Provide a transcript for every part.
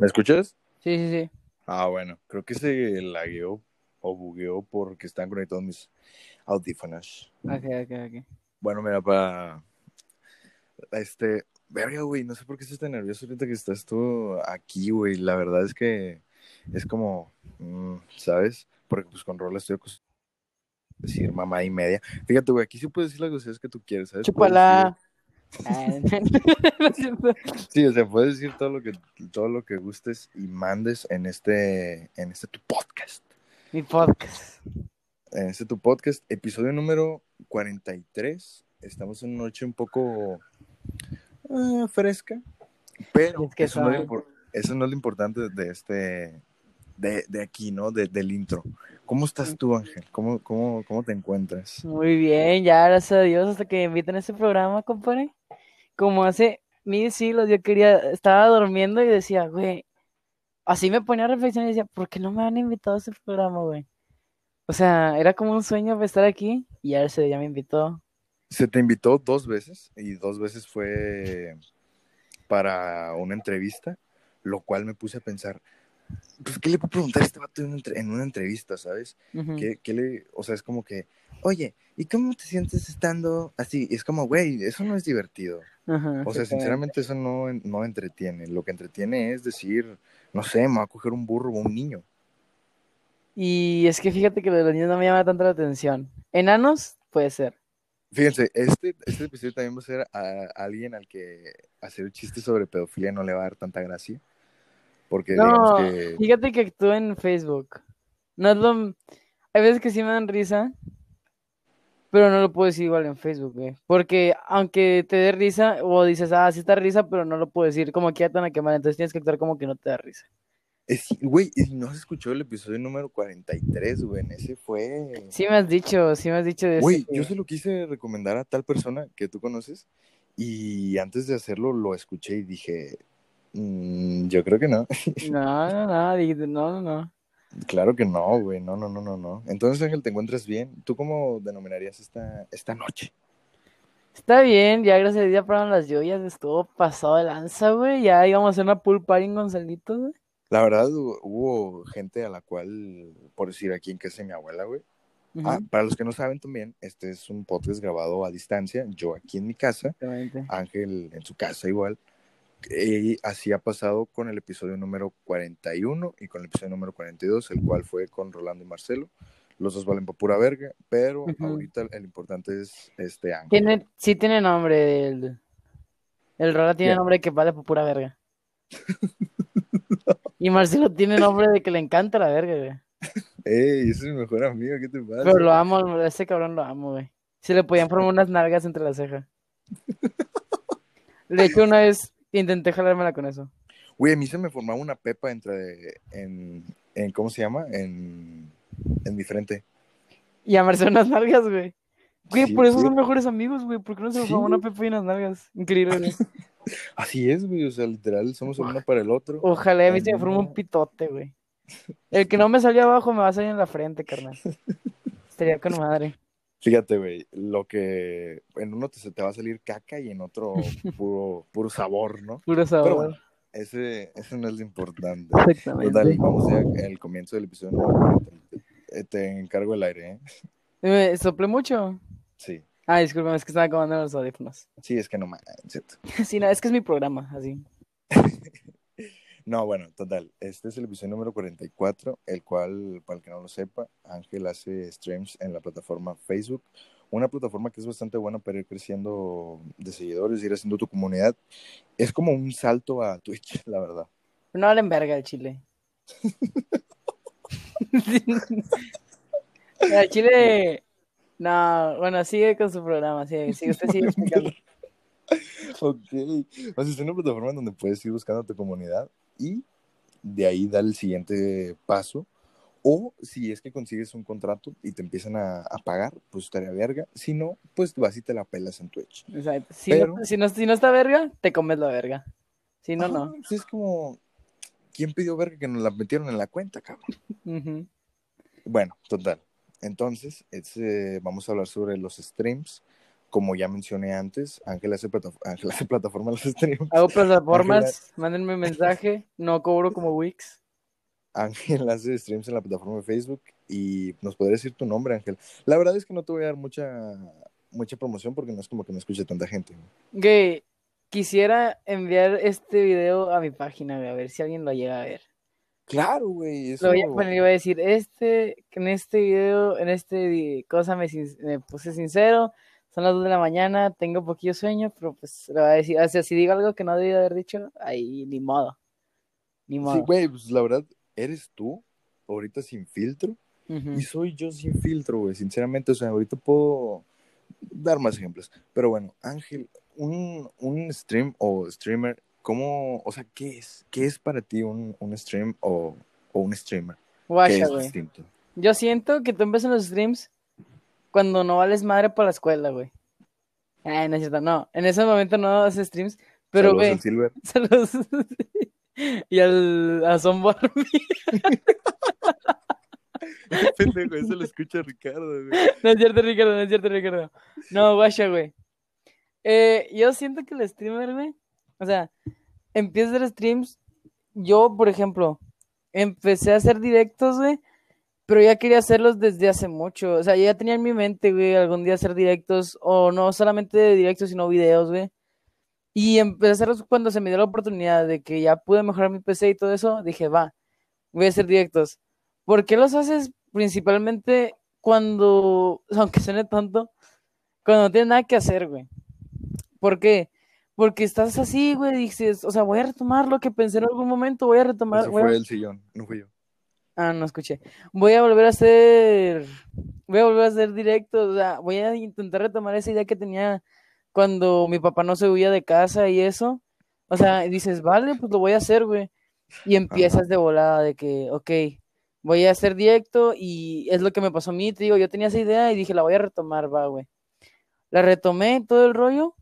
¿Me escuchas? Sí, sí, sí. Ah, bueno, creo que se lagueó o bugueó porque están conectados mis audífonos. Ok, ok, ok. Bueno, mira, para. Este. Verga, güey, no sé por qué estás tan nervioso ahorita que estás tú aquí, güey. La verdad es que es como. mm, ¿Sabes? Porque pues con Rola estoy acostumbrado a decir mamá y media. Fíjate, güey, aquí sí puedes decir las groserías que tú quieres, ¿sabes? Puedes Sí, o sea, puedes decir todo lo que todo lo que gustes y mandes en este en este tu podcast. Mi podcast. En este tu podcast, episodio número 43. Estamos en una noche un poco ah, fresca, pero Es que eso, no es lo sabe. impor- eso no es lo importante de este, de, de aquí, ¿no? De- del intro. ¿Cómo estás tú, Ángel? ¿Cómo, cómo, cómo te encuentras? Muy bien, ya gracias a Dios hasta que me inviten a este programa, compadre. Como hace mil siglos yo quería, estaba durmiendo y decía, güey, así me ponía a reflexionar y decía, ¿por qué no me han invitado a este programa, güey? O sea, era como un sueño estar aquí y ya ese ya me invitó. Se te invitó dos veces y dos veces fue para una entrevista, lo cual me puse a pensar, pues, ¿qué le puedo preguntar a este vato en una, entre- en una entrevista, ¿sabes? Ujú. ¿Qué, qué le, o sea, es como que, oye, ¿y cómo te sientes estando así? Y es como, güey, eso no es divertido. O sea, sinceramente eso no, no entretiene. Lo que entretiene es decir, no sé, me va a coger un burro o un niño. Y es que fíjate que lo de los niños no me llama tanto la atención. Enanos, puede ser. Fíjense, este, este episodio también va a ser a, alguien al que hacer chistes sobre pedofilia no le va a dar tanta gracia. Porque No, digamos que... fíjate que actúo en Facebook. No es lo... Hay veces que sí me dan risa, pero no lo puedo decir igual en Facebook, güey. Porque aunque te dé risa, o dices, ah, sí está risa, pero no lo puedo decir, como que ya te van a quemar, entonces tienes que actuar como que no te da risa. es- Güey, no has escuchado el episodio número 43, güey. en Ese fue... Sí me has dicho, sí me has dicho de eso. Güey, yo se lo quise recomendar a tal persona que tú conoces y antes de hacerlo lo escuché y dije, "Mm, yo creo que no. No, no, no, no, no, no. Claro que no, güey, no, no, no, no, no. Entonces, Ángel, ¿te encuentras bien? ¿Tú cómo denominarías esta, esta noche? Está bien, ya gracias a Dios ya pararon las lluvias, estuvo pasado de lanza, güey. Ya íbamos a hacer una pool party en Gonzalitos, güey. La verdad, hu- hubo gente a la cual, por decir aquí en casa de mi abuela, güey. Ah, para los que no saben también, este es un podcast grabado a distancia, yo aquí en mi casa. Ángel en su casa igual. Y así ha pasado con el episodio número 41 y con el episodio número 42, el cual fue con Rolando y Marcelo. Los dos valen por pura verga, pero ahorita el importante es este Ángel. Tiene, sí tiene nombre el, el Rola tiene ¿Quién? nombre que vale por pura verga. Y Marcelo tiene nombre de que le encanta la verga, güey. ¡Ey! Ese es mi mejor amigo, ¿qué te pasa? Pero lo amo, a ese cabrón lo amo, güey. Se le podían formar unas nalgas entre las cejas. De hecho, una vez intenté jalármela con eso. Güey, a mí se me formaba una pepa entre, en, en, ¿cómo se llama? En, en mi frente. Y a Marcelo unas nalgas, güey. Güey, Sí, por eso güey. son mejores amigos, güey. ¿Por qué no se Sí, formó una pepa y unas nalgas? Increíble, güey. Así es, güey, o sea, literal, somos el uno para el otro. Ojalá a mí se me forme un pitote, güey. El que no me salió abajo me va a salir en la frente, carnal. Estaría con madre. Fíjate, güey, lo que en uno te, te va a salir caca y en otro puro, puro sabor, ¿no? Puro sabor. Pero bueno, ese, ese no es lo importante. Exactamente. Total, vamos en el comienzo del episodio número 40. Eh, Te encargo el aire, ¿eh? ¿Me soplé mucho? Sí, Ah, discúlpame, es que estaba acomodando los audífonos. sí, es que no ¿cierto? Sí, no, es que es mi programa, así. No, bueno, total. Este es el episodio número 44, el cual, para el que no lo sepa, Ángel hace streams en la plataforma Facebook. Una plataforma que es bastante buena para ir creciendo de seguidores, ir haciendo tu comunidad. Es como un salto a Twitch, la verdad. No hablen verga el chile. El chile. No, bueno, sigue con su programa, sigue, sigue, usted sigue explicando. Ok. O sea, es una plataforma donde puedes ir buscando tu comunidad y de ahí dar el siguiente paso. O si es que consigues un contrato y te empiezan a, a pagar, pues estaría verga. Si no, pues vas y te la pelas en Twitch. Si, Pero- no, si, no, si no está verga, te comes la verga. Si no, no. Ajá, pues es como, ¿quién pidió verga que nos la metieron en la cuenta, cabrón? Bueno, total. Entonces, es, eh, vamos a hablar sobre los streams como ya mencioné antes, Ángel hace, plata- Ángel hace plataforma los streams. Hago plataformas, mándenme mensaje, no cobro como Wix. Ángel hace streams en la plataforma de Facebook y nos podría decir tu nombre, Ángel. La verdad es que no te voy a dar mucha, mucha promoción porque no es como que me escuche tanta gente. Que quisiera enviar este video a mi página, a ver si alguien lo llega a ver. Claro, güey. Eso... Lo voy a poner y voy a decir, este, en este video, en este cosa me puse sincero, son las 2 de la mañana, tengo poquillo sueño, pero pues le voy a decir, o sea, si digo algo que no debía haber dicho, ahí ni modo. Ni Sí, modo. güey, pues la verdad, eres tú, ahorita sin filtro, y soy yo sin filtro, güey. Sinceramente, o sea, ahorita puedo dar más ejemplos. Pero bueno, Ángel, un, un stream o streamer, ¿cómo, o sea, qué es? ¿Qué es para ti un, un stream o, o un streamer? ¿Qué Guacha, es distinto? Yo siento que tú empiezas los streams cuando no vales madre para la escuela, güey. Ay, no es cierto, no. En ese momento no haces streams, pero, Saludos güey, al Silver. saludos. y al a Son Barbie. Pendejo, eso lo escucha Ricardo, güey. No es cierto, Ricardo, no es cierto, Ricardo. No, guacha, güey. Eh, yo siento que el streamer, güey, o sea, empieza a hacer streams. Yo, por ejemplo, empecé a hacer directos, güey, pero ya quería hacerlos desde hace mucho. O sea, yo ya tenía en mi mente, güey, algún día hacer directos, o no solamente directos, sino videos, güey. Y empecé a hacerlos cuando se me dio la oportunidad de que ya pude mejorar mi PC y todo eso. Dije, va, voy a hacer directos. ¿Por qué los haces principalmente cuando, aunque suene tonto, cuando no tienes nada que hacer, güey? ¿Por qué? Porque estás así, güey, dices, o sea, voy a retomar lo que pensé en algún momento, voy a retomar, voy a- fue el sillón, no fui yo. Ah, no escuché. Voy a volver a hacer, voy a volver a hacer directos, o sea, voy a intentar retomar esa idea que tenía cuando mi papá no se huía de casa y eso. O sea, dices, vale, pues lo voy a hacer, güey. Y empiezas de volada de que, ok, voy a hacer directo y es lo que me pasó a mí, te digo, yo tenía esa idea y dije, la voy a retomar, va, güey. La retomé, todo el rollo,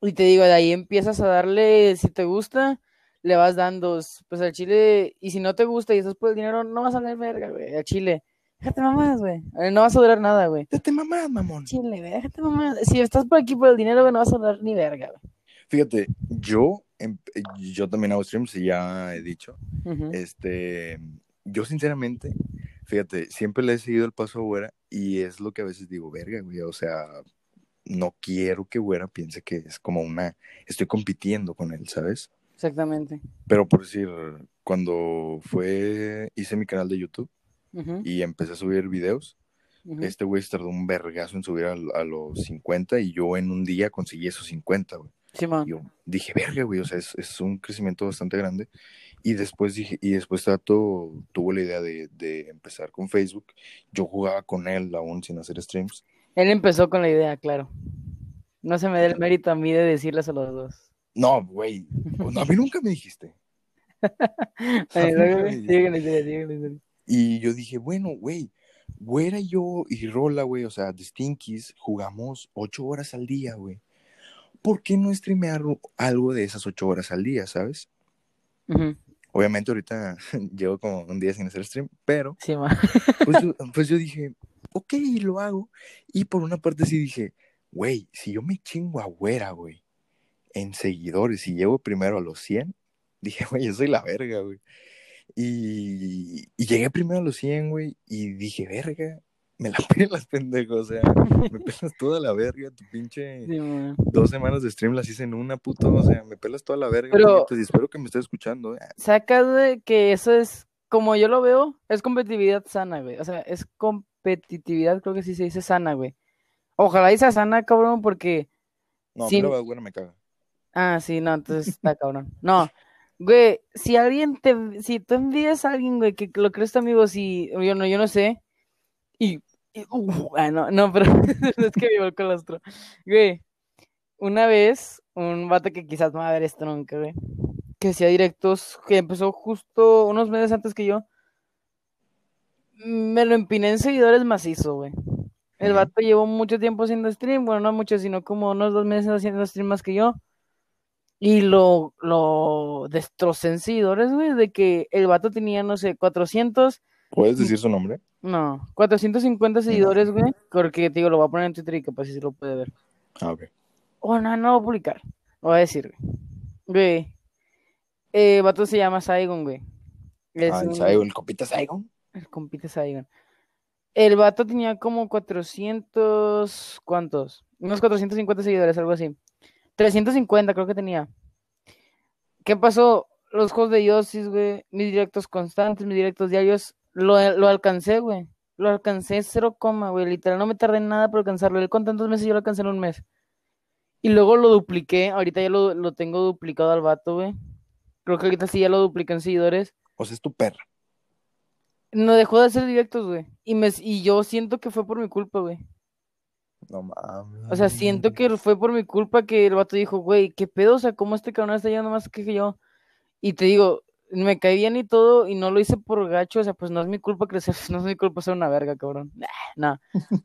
y te digo, de ahí empiezas a darle, si te gusta, le vas dando, pues al chile, y si no te gusta y estás por el dinero, no vas a valer verga, güey, al chile. Déjate mamás, güey. Eh, No vas a durar nada, güey. Date mamá, mamón. Chile, güey, déjate mamás. Si estás por aquí por el dinero, güey, no vas a durar ni verga, güey. Fíjate, yo, em- yo también hago streams y ya he dicho. Este, yo sinceramente, fíjate, siempre le he seguido el paso a Güera y es lo que a veces digo, verga, güey, o sea, no quiero que Güera piense que es como una, estoy compitiendo con él, ¿sabes? Exactamente. Pero por decir, cuando fue, hice mi canal de YouTube y empecé a subir videos, este güey se tardó un vergazo en subir a, los 50 y yo en un día conseguí esos 50, güey. Simón. Yo dije, verga, güey, o sea, es, es un crecimiento bastante grande. Y después dije, y después Tato tuvo la idea de, de empezar con Facebook. Yo jugaba con él aún sin hacer streams. Él empezó con la idea, claro. No se me da el mérito a mí de decirles a los dos. No, güey, no, a mí nunca me dijiste. Y yo dije, bueno, güey, güera yo y Rola, güey, o sea, de Stinkies, jugamos ocho horas al día, güey. ¿Por qué no streamear algo de esas ocho horas al día, sabes? Ujú, Obviamente ahorita llevo como un día sin hacer stream, pero Sí. Pues yo, pues yo dije, ok, lo hago. Y por una parte sí dije, güey, si yo me chingo a güera, güey, en seguidores y llego primero a los 100, dije, güey, yo soy la verga, güey. Y, y llegué primero a los 100, güey, y dije, verga, me la pelas, pendejo, o sea, me pelas toda la verga, tu pinche Sí, dos semanas de stream las hice en una, puto, o sea, me pelas toda la verga, Pero- y espero que me estés escuchando, eh. Sacas de que eso es, como yo lo veo, es competitividad sana, güey. O sea, es competitividad, creo que sí se dice sana, güey. Ojalá y sea sana, cabrón, porque No, mí la güera me caga. Ah, sí, no, entonces está cabrón. No, güey, si alguien te, si tú envías a alguien, güey, que lo crees tu amigo, si, yo no, yo no sé, y, y- uh, ah, no, no, pero es que vivo el colostro. Güey, una vez, un vato que quizás no va a ver esto nunca, güey, que hacía directos, que empezó justo unos meses antes que yo, me lo empiné en seguidores macizo, güey. El vato llevó mucho tiempo haciendo stream, bueno, no mucho, sino como unos dos meses haciendo stream más que yo. Y lo, lo destrocé en seguidores, güey, de que el vato tenía, no sé, 400, ¿Puedes decir su nombre? no, 450 seguidores, güey, porque, te digo, lo voy a poner en Twitter y capaz si se lo puede ver. Ah, ok. O no, no lo voy a publicar. Lo voy a decir, güey. Güey. Eh, vato se llama Saigon, güey. Es Ah, el un- Saigon, el compita Saigon. El compite Saigon. El vato tenía como 400. ¿Cuántos? Unos 450 seguidores, algo así. 350 creo que tenía. ¿Qué pasó? Los juegos de Yosis, güey. Mis directos constantes, mis directos diarios. Lo, lo alcancé, güey. Lo alcancé cero coma, güey. Literal, no me tardé nada por alcanzarlo. Él con tantos meses yo lo alcancé en un mes. Y luego lo dupliqué. Ahorita ya lo, lo tengo duplicado al vato, güey. Creo que ahorita sí ya lo dupliqué en seguidores. O sea, es tu perra. No dejó de hacer directos, güey. Y, me, y yo siento que fue por mi culpa, güey. No mames. O sea, siento que fue por mi culpa que el vato dijo, güey, ¿qué pedo? O sea, ¿cómo este cabrón está yendo más que yo? Y te digo, me caí bien y todo, y no lo hice por gacho, o sea, pues no es mi culpa crecer, no es mi culpa ser una verga, cabrón. Nah, No,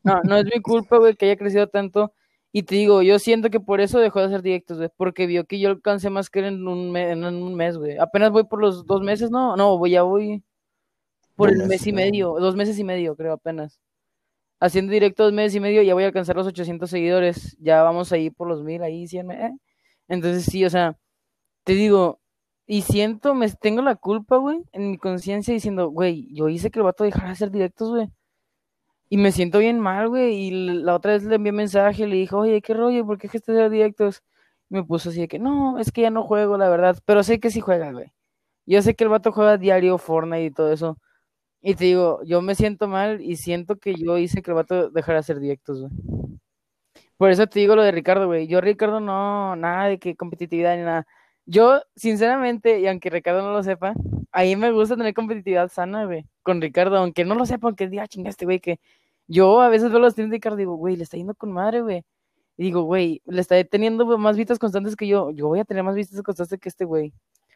no, no es mi culpa, güey, que haya crecido tanto. Y te digo, yo siento que por eso dejó de hacer directos, güey, porque vio que yo alcancé más que él en un, me- en un mes, güey. Apenas voy por los dos meses, no, no, voy, ya voy por el mes y medio, dos meses y medio, creo, apenas. Haciendo directo dos meses y medio, ya voy a alcanzar los 800 seguidores. Ya vamos ahí por los mil, ahí 100. ¿eh? Entonces, sí, o sea, te digo, y siento, me tengo la culpa, güey, en mi conciencia diciendo, güey, yo hice que el vato dejara de hacer directos, güey. Y me siento bien mal, güey. Y la otra vez le envié mensaje y le dije, oye, qué rollo, ¿por qué dejaste de hacer directos? Y me puso así de que, no, es que ya no juego, la verdad. Pero sé que sí juega, güey. Yo sé que el vato juega diario Fortnite y todo eso. Y te digo, yo me siento mal y siento que yo hice que el vato dejara de hacer directos, güey. Por eso te digo lo de Ricardo, güey. Yo, Ricardo, no, nada de que competitividad ni nada. Yo, sinceramente, y aunque Ricardo no lo sepa, a mí me gusta tener competitividad sana, güey, con Ricardo, aunque no lo sepa, aunque diga, chingaste, güey, que yo a veces veo los streams de Ricardo y digo, güey, le está yendo con madre, güey. Y digo, güey, le está teniendo más vistas constantes que yo. Yo voy a tener más vistas constantes que este güey.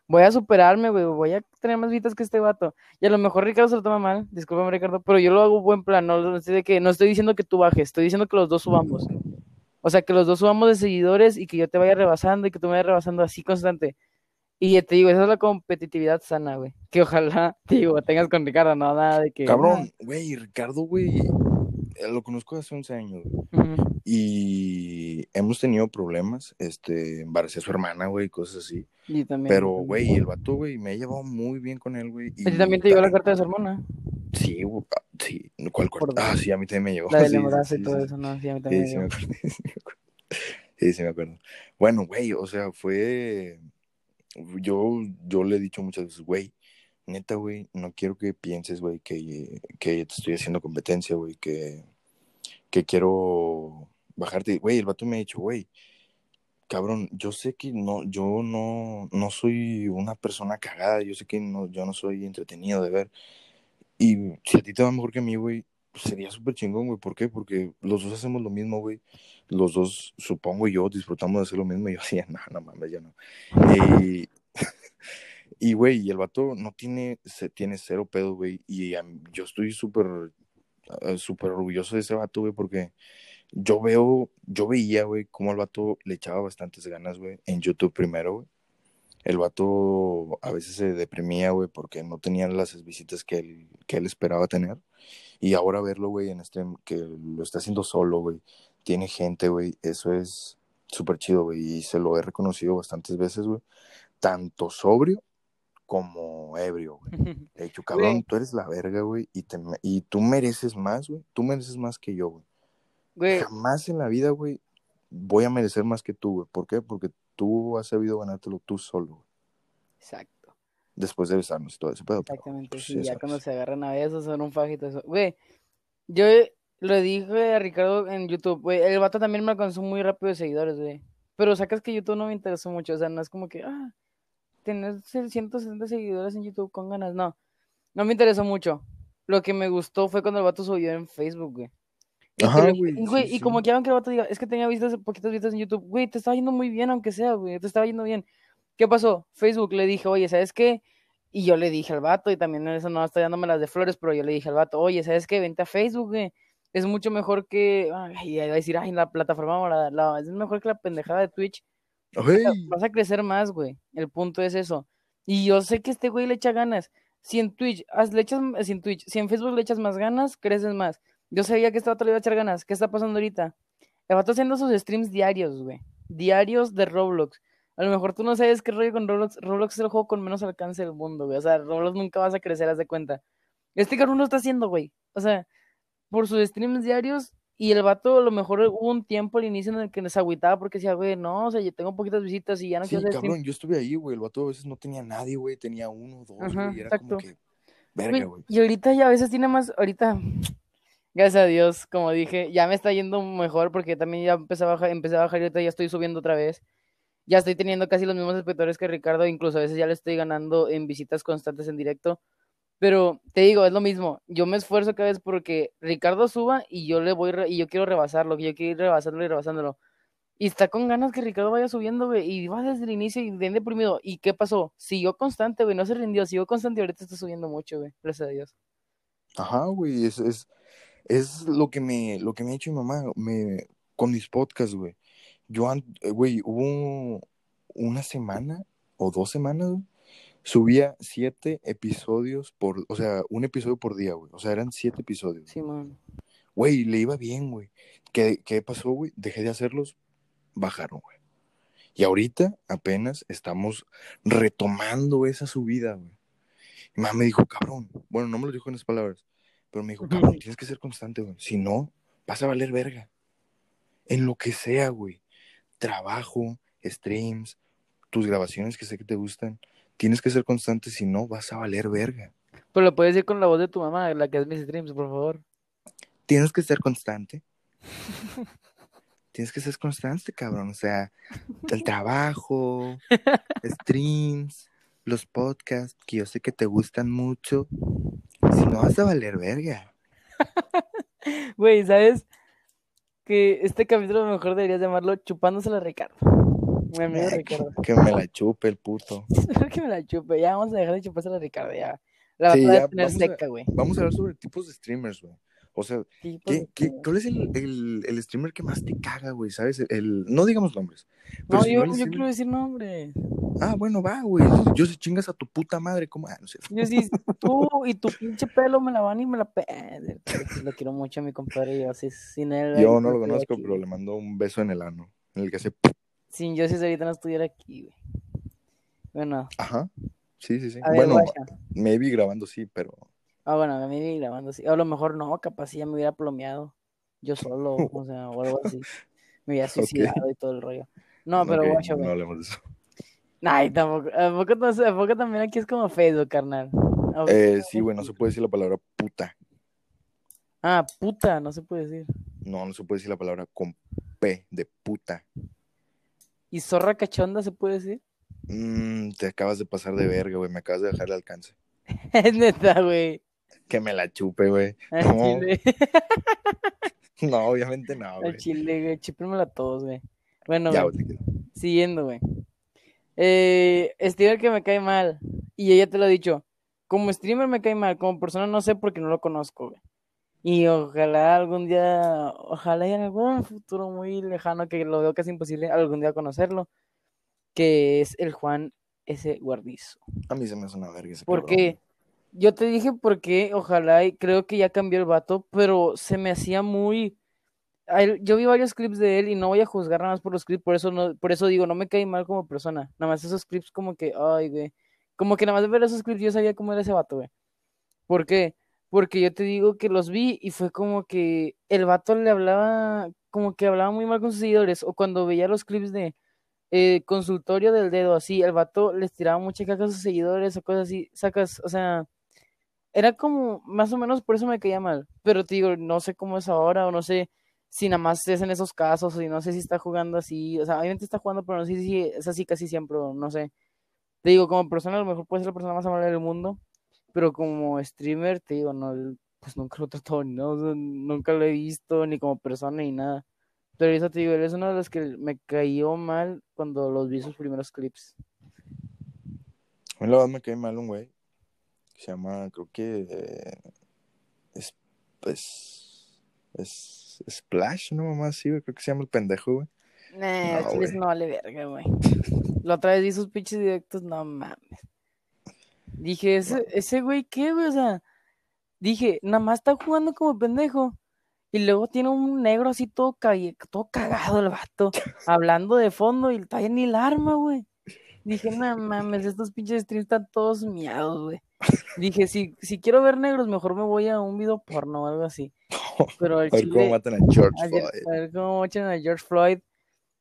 Voy a superarme, güey. Voy a tener más vistas que este vato. Y a lo mejor Ricardo se lo toma mal. Discúlpame, Ricardo. Pero yo lo hago buen plan. No, estoy de que, no estoy diciendo que tú bajes. Estoy diciendo que los dos subamos. O sea, que los dos subamos de seguidores y que yo te vaya rebasando y que tú me vayas rebasando así constante. Y te digo, esa es la competitividad sana, güey. Que ojalá, digo, tengas con Ricardo, no nada de que. Cabrón, güey, Ricardo, güey, lo conozco hace 11 años, güey. Y hemos tenido problemas, este, embaracé a su hermana, güey, cosas así. Y también. Pero, güey, el vato, güey, me he llevado muy bien con él, güey. ¿A ti también te llegó la carta de su hermana? Sí, güey, ah, sí. ¿Cuál Por corta? Ah, sí, a mí también me llegó. La del Sí, sí, y todo sí. eso, ¿no? Sí, a mí también. me llegó. acuerdo. Me acuerdo. Sí, sí me acuerdo. Bueno, güey, o sea, fue. Yo, yo le he dicho muchas veces, güey, neta, güey, no quiero que pienses, güey, que, que te estoy haciendo competencia, güey, que, que quiero bajarte. Güey, el vato me ha dicho, güey, cabrón, yo sé que no, yo no, no soy una persona cagada, yo sé que no, yo no soy entretenido de ver. Y si a ti te va mejor que a mí, güey, pues sería súper chingón, güey. ¿Por qué? Porque los dos hacemos lo mismo, güey. Los dos, supongo yo, disfrutamos de hacer lo mismo. Y yo decía, no, no mames, ya no. Y, y güey, y el vato no tiene, se, tiene cero pedo, güey. Y um, yo estoy súper, uh, súper orgulloso de ese vato, güey, porque yo veo, yo veía, güey, cómo el vato le echaba bastantes ganas, güey, en YouTube primero, güey. El vato a veces se deprimía, güey, porque no tenía las visitas que él, que él esperaba tener. Y ahora verlo, güey, en este, que lo está haciendo solo, güey. Tiene gente, güey. Eso es súper chido, güey. Y se lo he reconocido bastantes veces, güey. Tanto sobrio como ebrio, güey. Le he dicho, cabrón, Güey. tú eres la verga, güey. Y, te, y tú mereces más, güey. Tú mereces más que yo, güey. Güey, Jamás en la vida, güey, voy a merecer más que tú, güey. ¿Por qué? Porque tú has sabido ganártelo tú solo, güey. exacto. Después de besarnos y todo ese pedo. pero, Exactamente, pues, sí, ya ya sabes. cuando se agarran a besos son un fajito eso. Güey, yo lo dije a Ricardo en YouTube, güey, el vato también me alcanzó muy rápido de seguidores, güey. Pero sacas que YouTube no me interesó mucho, o sea, no es como que, ah, tener 160 seguidores en YouTube con ganas, no. No me interesó mucho. Lo que me gustó fue cuando el vato subió en Facebook, güey. Y, Ajá, güey, y, güey, sí, y sí. como quieran que el vato diga, es que tenía vistas, poquitas vistas en YouTube, güey, te estaba yendo muy bien, aunque sea, güey, te estaba yendo bien. ¿Qué pasó? Facebook le dije, oye, ¿sabes qué? Y yo le dije al vato, y también eso no está dándome las de flores, pero yo le dije al vato, oye, ¿sabes qué? Vente a Facebook, güey. Es mucho mejor que. Ay, iba a decir, ay, la plataforma morada. la- es mejor que la pendejada de Twitch. Vas a crecer más, güey. El punto es eso. Y yo sé que este güey le echa ganas. Si en Twitch, haz- le echas, si en Twitch, si en Facebook le echas más ganas, creces más. Yo sabía que este vato le iba a echar ganas. ¿Qué está pasando ahorita? El vato haciendo sus streams diarios, güey. Diarios de Roblox. A lo mejor tú no sabes qué rollo con Roblox. Roblox es el juego con menos alcance del mundo, güey. O sea, Roblox nunca vas a crecer, haz de cuenta. Este cabrón lo está haciendo, güey. O sea, por sus streams diarios. Y el vato, a lo mejor hubo un tiempo al inicio en el que se agüitaba porque decía, güey, no, o sea, yo tengo poquitas visitas y ya no Sí, quiero cabrón, yo estuve ahí, güey. El vato a veces no tenía nadie, güey. Tenía uno, dos, Ajá, güey. y Era exacto. como que, verga, Güey, güey. Y ahorita ya a veces tiene más, ahorita, gracias a Dios, como dije, ya me está yendo mejor porque también ya empecé a bajar, empecé a bajar y ahorita ya estoy subiendo otra vez. Ya estoy teniendo casi los mismos espectadores que Ricardo, incluso a veces ya le estoy ganando en visitas constantes en directo. Pero te digo, es lo mismo. Yo me esfuerzo cada vez porque Ricardo suba y yo le voy y yo quiero rebasarlo, que yo quiero ir rebasándolo y rebasándolo. Y está con ganas que Ricardo vaya subiendo, güey. Y va desde el inicio y bien deprimido. ¿Y qué pasó? Siguió constante, güey. No se rindió, siguió constante y ahorita está subiendo mucho, güey. Gracias a Dios. Ajá, güey. Es, es, es lo que me, lo que me ha hecho mi mamá me, con mis podcasts, güey. Yo, eh, güey, hubo una semana o dos semanas, güey, subía siete episodios por, o sea, un episodio por día, güey. O sea, eran siete episodios. Simón. Güey, le iba bien, güey. ¿Qué, qué pasó, güey? Dejé de hacerlos, bajaron, güey. Y ahorita apenas estamos retomando esa subida, güey. Mi mamá me dijo, cabrón. Bueno, no me lo dijo en esas palabras, pero me dijo, cabrón, tienes que ser constante, güey. Si no, vas a valer verga. En lo que sea, güey. Trabajo, streams, tus grabaciones que sé que te gustan. Tienes que ser constante, si no, vas a valer verga. Pero lo puedes decir con la voz de tu mamá, la que es mis streams, por favor. Tienes que ser constante. Tienes que ser constante, cabrón. O sea, el trabajo, streams, los podcasts, que yo sé que te gustan mucho. Si no, vas a valer verga. Güey, ¿sabes? Que este capítulo a lo mejor deberías llamarlo Chupándosela a Ricardo. Mi amigo que, Ricardo. que me la chupe el puto. Que me la chupe. Ya vamos a dejar de chupársela a Ricardo, ya. La Sí, ya, tener vamos seca, güey. Vamos a hablar sobre tipos de streamers, güey. O sea, ¿qué, qué, ¿cuál es el, el, el streamer que más te caga, güey? ¿Sabes? El, no digamos nombres. No, si yo, yo quiero decir nombre. Ah, bueno, va, güey. Yo si chingas a tu puta madre, ¿cómo? Ah, no sé. Yo sí, tú y tu pinche pelo me la van y me la Lo quiero mucho a mi compadre. Yo sí, sin él. Yo no lo conozco, aquí, pero le mando un beso en el ano. En el que hace. Sin yo si ahorita no estuviera aquí, güey. Bueno, Ajá. Sí, sí, sí. a Bueno, me vi grabando, sí, pero. Ah, bueno, me grabando así. O a lo mejor no, capaz sí ya me hubiera plomeado. Yo solo, o sea, o algo así. Me hubiera suicidado y todo el rollo. No, pero Ok, guacho, no güey. hablemos de eso. Ay, tampoco, ¿a poco, no sé, ¿a poco también aquí es como Facebook, carnal? ¿A poco- Eh, sí, güey, no se puede decir la palabra puta. Ah, puta, no se puede decir. No, no se puede decir la palabra con P de puta. ¿Y zorra cachonda se puede decir? Mm, te acabas de pasar de verga, güey. Me acabas de dejar el alcance. Es neta, güey. Que me la chupe, güey. Al No, no, obviamente no, al güey. chile, güey. Chíprimela a todos, güey. Bueno, Ya, güey, siguiendo, güey. Eh, streamer que me cae mal. Y ella te lo ha dicho. Como streamer me cae mal, como persona no sé porque no lo conozco, güey. Y ojalá algún día, ojalá en algún futuro muy lejano, que lo veo casi imposible, algún día conocerlo, que es el Juan S. Guardizo. A mí se me hace una verga ese ¿Por cabrón. qué? Yo te dije por qué, ojalá, y creo que ya cambió el vato, pero se me hacía muy... Yo vi varios clips de él y no voy a juzgar nada más por los clips, por eso no, por eso digo, no me cae mal como persona. Nada más esos clips como que, ay, güey. Como que nada más de ver esos clips yo sabía cómo era ese vato, güey. ¿Por qué? Porque yo te digo que los vi y fue como que el vato le hablaba, como que hablaba muy mal con sus seguidores, o cuando veía los clips de eh, consultorio del dedo, así, el vato les tiraba mucha caca a sus seguidores o cosas así, sacas, o sea, era como, más o menos por eso me caía mal, pero te digo, no sé cómo es ahora, o no sé si nada más es en esos casos, o no sé si está jugando así, o sea, obviamente está jugando, pero no sé si es así casi siempre, no sé. Te digo, como persona a lo mejor puede ser la persona más amable del mundo, pero como streamer, te digo, no, pues nunca lo he tratado, ni nada, o sea, nunca lo he visto, ni como persona, ni nada. Pero eso te digo, él es uno de los que me cayó mal cuando los vi sus primeros clips. A mí la verdad me cae mal un güey. que Se llama, creo que. eh, es, es, es. Splash, una mamá así, güey. Creo que se llama el pendejo, güey. Nah, No, güey. no vale verga, güey. La otra vez vi sus pinches directos, no mames. Dije, ese, ese güey, ¿qué, güey? O sea, dije, nada más está jugando como pendejo. Y luego tiene un negro así todo, ca- todo cagado el vato, hablando de fondo y todavía ni la arma, güey. Dije, no mames, estos pinches streams están todos miados, güey. Dije, si, si quiero ver negros, mejor me voy a un video porno o algo así. Pero al A ver cómo matan a George Floyd. a ver cómo echan a George Floyd.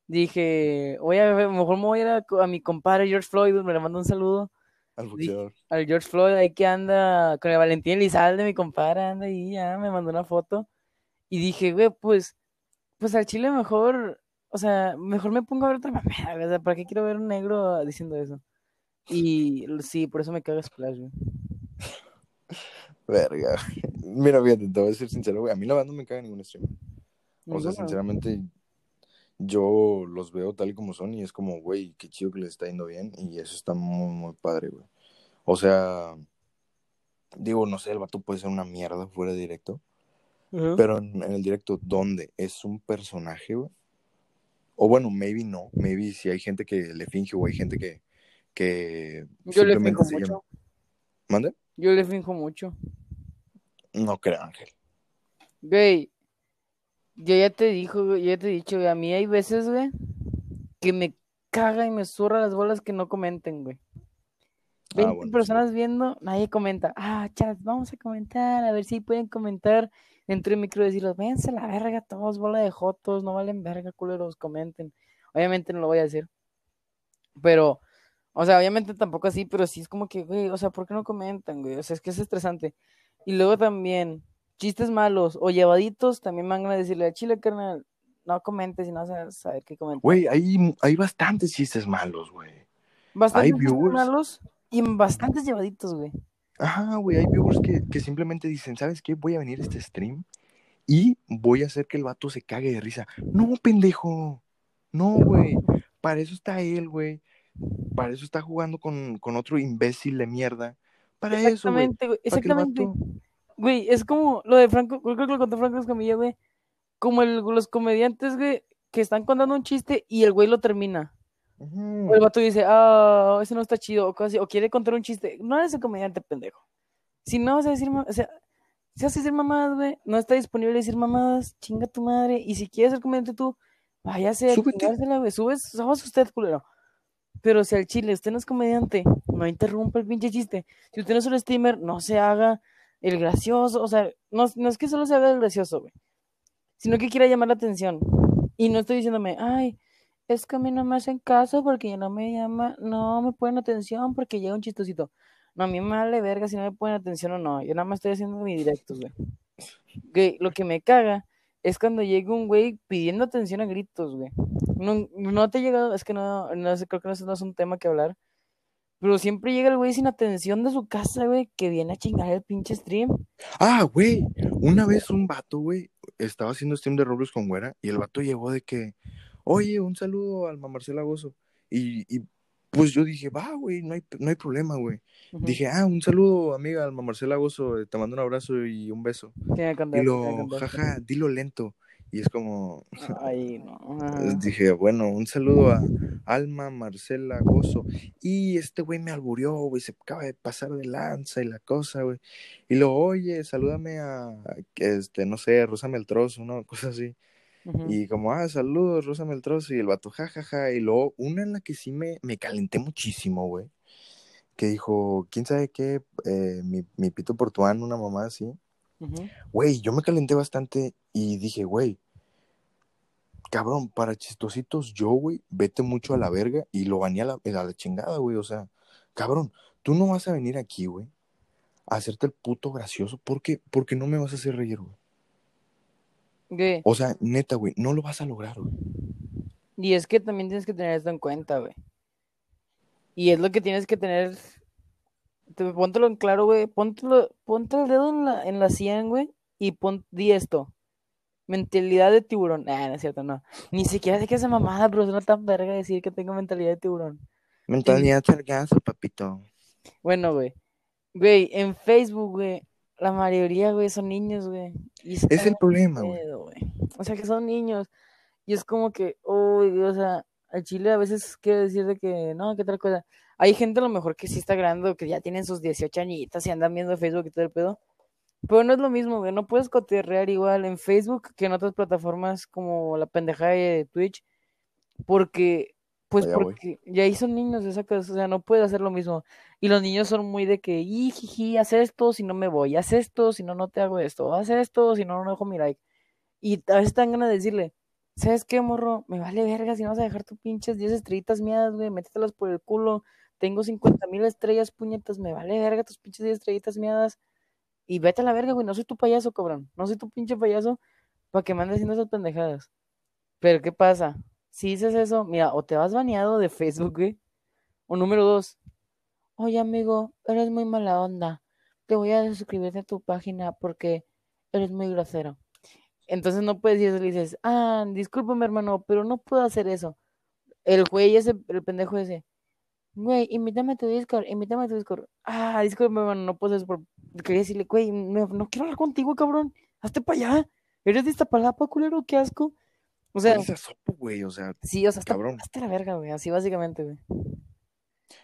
Dije, voy a ver, mejor me voy a ir a, a mi compadre George Floyd, me le mando un saludo Al boxeador. al George Floyd ahí que anda con el Valentín Elizalde, mi compadre, anda ahí, ya me mandó una foto. Y dije, güey, pues, pues al chile mejor, o sea, mejor me pongo a ver otra mamada, o sea, ¿para qué quiero ver un negro diciendo eso? Y sí, por eso me caga Splash, güey. Verga. Mira, fíjate, te voy a ser sincero, güey. A mí la verdad no me caga ningún streamer. O sea, sinceramente, yo los veo tal y como son y es como, güey, qué chido que les está yendo bien y eso está muy, muy padre, güey. O sea, digo, no sé, el vato puede ser una mierda fuera de directo, pero en, en el directo, ¿dónde? ¿Es un personaje, güey? O bueno, maybe no, maybe si hay gente que le finge o hay gente que, que Yo le finjo mucho. llama. ¿Mande? Yo le finjo mucho. No creo, Ángel. Güey, yo ya te dijo, güey, yo ya te he dicho, güey, a mí hay veces, güey, que me caga y me zurra las bolas que no comenten, güey. 20 Ah, bueno, sí. personas viendo, nadie comenta. Ah, chat, vamos a comentar, a ver si pueden comentar. Dentro de micro decirles, véanse la verga, todos bola de jotos, no valen verga, culeros, comenten. Obviamente no lo voy a decir. Pero, o sea, obviamente tampoco así, pero sí es como que, güey, o sea, ¿por qué no comentan, güey? O sea, es que es estresante. Y luego también, chistes malos o llevaditos, también me van a decirle a Chile, carnal, no comentes y no a saber qué comentar. Güey, hay, hay bastantes chistes malos, güey. Bastantes chistes viewers. malos y bastantes llevaditos, güey. Ajá, güey, hay viewers que, que simplemente dicen, ¿sabes qué? Voy a venir a este stream y voy a hacer que el vato se cague de risa. No, pendejo. No, güey. Para eso está él, güey. Para eso está jugando con, con otro imbécil de mierda. Para eso, güey. Exactamente, güey. Exactamente. Güey, es como lo de Franco, creo que lo contó Franco Escamilla, güey. Como el- los comediantes, güey, que están contando un chiste y el güey lo termina. Ujú. O el vato dice, ah, ese no está chido, o, o quiere contar un chiste. No eres el comediante, pendejo. Si no vas a decir, o sea, si vas a decir mamadas, güey, no está disponible decir mamadas, chinga tu madre. Y si quieres ser comediante tú, váyase a güey. Subes, subas usted, culero. Pero si al chile usted no es comediante, no interrumpa el pinche chiste. Si usted no es un streamer, no se haga el gracioso. O sea, no, no es que solo se haga el gracioso, güey. Sino que quiera llamar la atención. Y no estoy diciéndome, ay, es que a mí no me hacen caso porque ya no me llama, no me ponen atención porque llega un chistosito. No, a mí me vale verga si no me ponen atención o no. Yo nada más estoy haciendo mis directos, güey. Lo que me caga es cuando llega un güey pidiendo atención a gritos, güey. No, no te ha llegado, es que no, no sé, creo que no es un tema que hablar. Pero siempre llega el güey sin atención de su casa, güey, que viene a chingar el pinche stream. Ah, güey. Una vez un vato, güey, estaba haciendo stream de Roblox con güera y el vato llegó de que, oye, un saludo al Marcela Gozo. Y, y pues yo dije, va, güey, no hay, no hay problema, güey. Dije, ah, un saludo, amiga, al Marcela Gozo, te mando un abrazo y un beso. Que Y lo, jaja, dilo lento. Y es como, Ay, no. ajá. dije, bueno, un saludo a Alma, Marcela Gozo. Y este güey me alburió, güey, se acaba de pasar de lanza y la cosa, güey. Y lo, oye, salúdame a, este, no sé, Rózame el trozo, ¿no? Cosas así. Y como, ah, saludos, Rózame el trozo. Y el vato, jajaja. Y luego, una en la que sí me, me calenté muchísimo, güey. Que dijo, quién sabe qué, eh, mi, mi pito portuano, una mamá así. Güey, yo me calenté bastante y dije, güey, cabrón, para chistositos yo, güey, vete mucho a la verga y lo bañé a la, a la chingada, güey. O sea, cabrón, tú no vas a venir aquí, güey, a hacerte el puto gracioso porque, porque no me vas a hacer reír, güey. Güey, O sea, neta, güey, no lo vas a lograr, güey. Y es que también tienes que tener esto en cuenta, güey. Y es lo que tienes que tener. Te- Póntelo en claro, güey. Póntelo, ponte el dedo en la, en la sien, güey. Y pon, di esto. Mentalidad de tiburón. Ah, no es cierto, no. Ni siquiera sé que esa mamada, pero suena tan verga decir que tengo mentalidad de tiburón. Mentalidad sargazo, papito. Bueno, güey. Güey, en Facebook, güey. La mayoría, güey, son niños, güey. Y Es el problema, güey. O sea, que son niños. Y es como que, uy, o sea, al chile a veces quiere decir de que, no, qué tal cosa. Hay gente a lo mejor que sí está grande, que ya tienen sus 18 añitas y andan viendo Facebook y todo el pedo. Pero no es lo mismo, güey. No puedes cotorrear igual en Facebook que en otras plataformas como la pendejada de Twitch. Porque, pues Allá voy. porque ya ahí son niños, esa cosa, o sea, no puedes hacer lo mismo. Y los niños son muy de que, jiji, haz esto, si no me voy, haz esto, si no, no te hago esto, haz esto, si no, no dejo mi like. Y a veces dan ganas de decirle, ¿sabes qué, morro? Me vale verga si no vas a dejar tus pinches 10 estrellitas mías, güey, métetelas por el culo. Tengo 50 mil estrellas, puñetas, me vale verga tus pinches 10 estrellitas mías. Y vete a la verga, güey, no soy tu payaso, cabrón. No soy tu pinche payaso para que me andes haciendo esas pendejadas. Pero, ¿qué pasa? Si dices eso, mira, o te vas baneado de Facebook, güey. O número dos, oye, amigo, eres muy mala onda. Te voy a suscribir a tu página porque eres muy grosero. Entonces no puedes decir eso, le dices, ah, discúlpame, hermano, pero no puedo hacer eso. El güey ese, el pendejo ese, güey, invítame a tu Discord, invítame a tu Discord. Ah, discúlpame, hermano, no puedo hacer por... Quería decirle, güey, no, no quiero hablar contigo, cabrón. Hazte para allá. Eres de Iztapalapa, culero, qué asco. O sea, Eres asopo, güey, o sea, sí, o sea, hasta, cabrón. hazte la verga, güey, así básicamente, güey.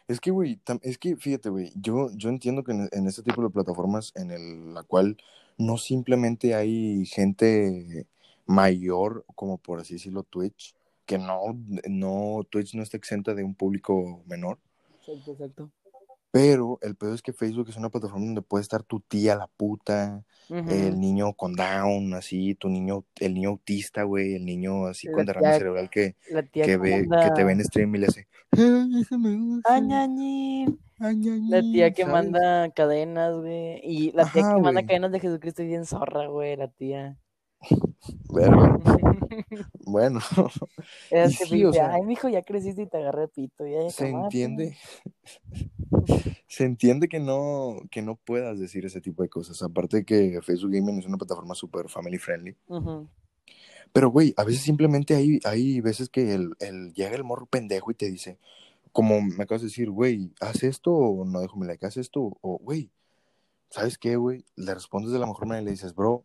Es que, güey, es que fíjate, güey, yo, yo entiendo que en, en este tipo de plataformas en el, la cual no simplemente hay gente mayor, como por así decirlo, Twitch, que no, no, Twitch no está exenta de un público menor, Exacto, exacto. pero el peor es que Facebook es una plataforma donde puede estar tu tía, la puta, el niño con Down, así, tu niño, el niño autista, güey, el niño así La con derrame tía- cerebral que, que ve, que te ve en stream y le hace, "Ay, eso me gusta, Añañín. ay, ay, La tía ay", que ¿sabes? manda cadenas, güey. Y la tía Ajá, que manda cadenas de Jesucristo es bien zorra, güey, la tía. Verga. Bueno, Es que sí, o sea- ay, mijo, ya creciste y te agarré pito. Ya, se cámate". entiende, se entiende que no, que no puedas decir ese tipo de cosas. Aparte de que Facebook Gaming es una plataforma súper family friendly. Ujú. Pero, güey, a veces simplemente hay, hay veces que el, el- llega el morro pendejo y te dice, como me acabas de decir, güey, haz esto o no dejo mi like, haz esto o, güey, ¿sabes qué, güey? Le respondes de la mejor manera y le dices, bro,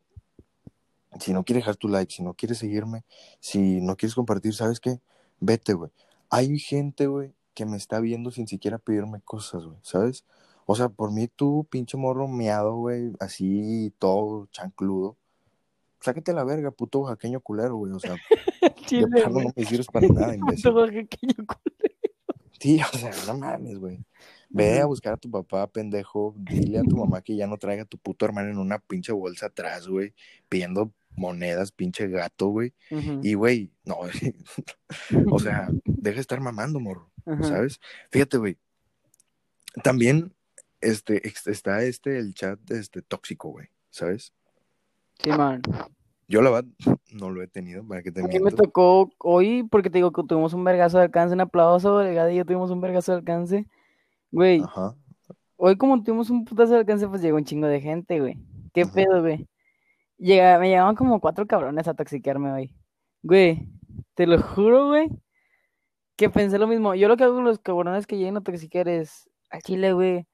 si no quieres dejar tu like, si no quieres seguirme, si no quieres compartir, ¿sabes qué? Vete, güey. Hay gente, güey, que me está viendo sin siquiera pedirme cosas, güey, ¿sabes? O sea, por mí tú, pinche morro meado, güey, así, todo chancludo. A la verga, puto oaxaqueño culero, güey. O sea, de Chile, plano no me sirves para nada, imbécil. Puto oaxaqueño culero. Sí, o sea, no mames, güey. Ve a buscar a tu papá, pendejo. Dile a tu mamá que ya no traiga a tu puto hermano en una pinche bolsa atrás, güey. Pidiendo monedas, pinche gato, güey. Y, güey, no, o sea, deja de estar mamando, morro. ¿sabes? Fíjate, güey. También este, está este, el chat este, tóxico, güey, ¿sabes? Sí, man. Yo, la verdad, no lo he tenido, para que te A mí me tocó hoy, porque te digo que tuvimos un vergazo de alcance, un aplauso, y yo tuvimos un vergazo de alcance. Güey, Ajá. hoy como tuvimos un putazo de alcance, pues llegó un chingo de gente, güey. ¿Qué pedo, güey? Llega, me llegaban como cuatro cabrones a toxiquearme hoy. Güey, te lo juro, güey, que pensé lo mismo. Yo lo que hago con los cabrones que lleguen a toxiquear es, al chile, güey,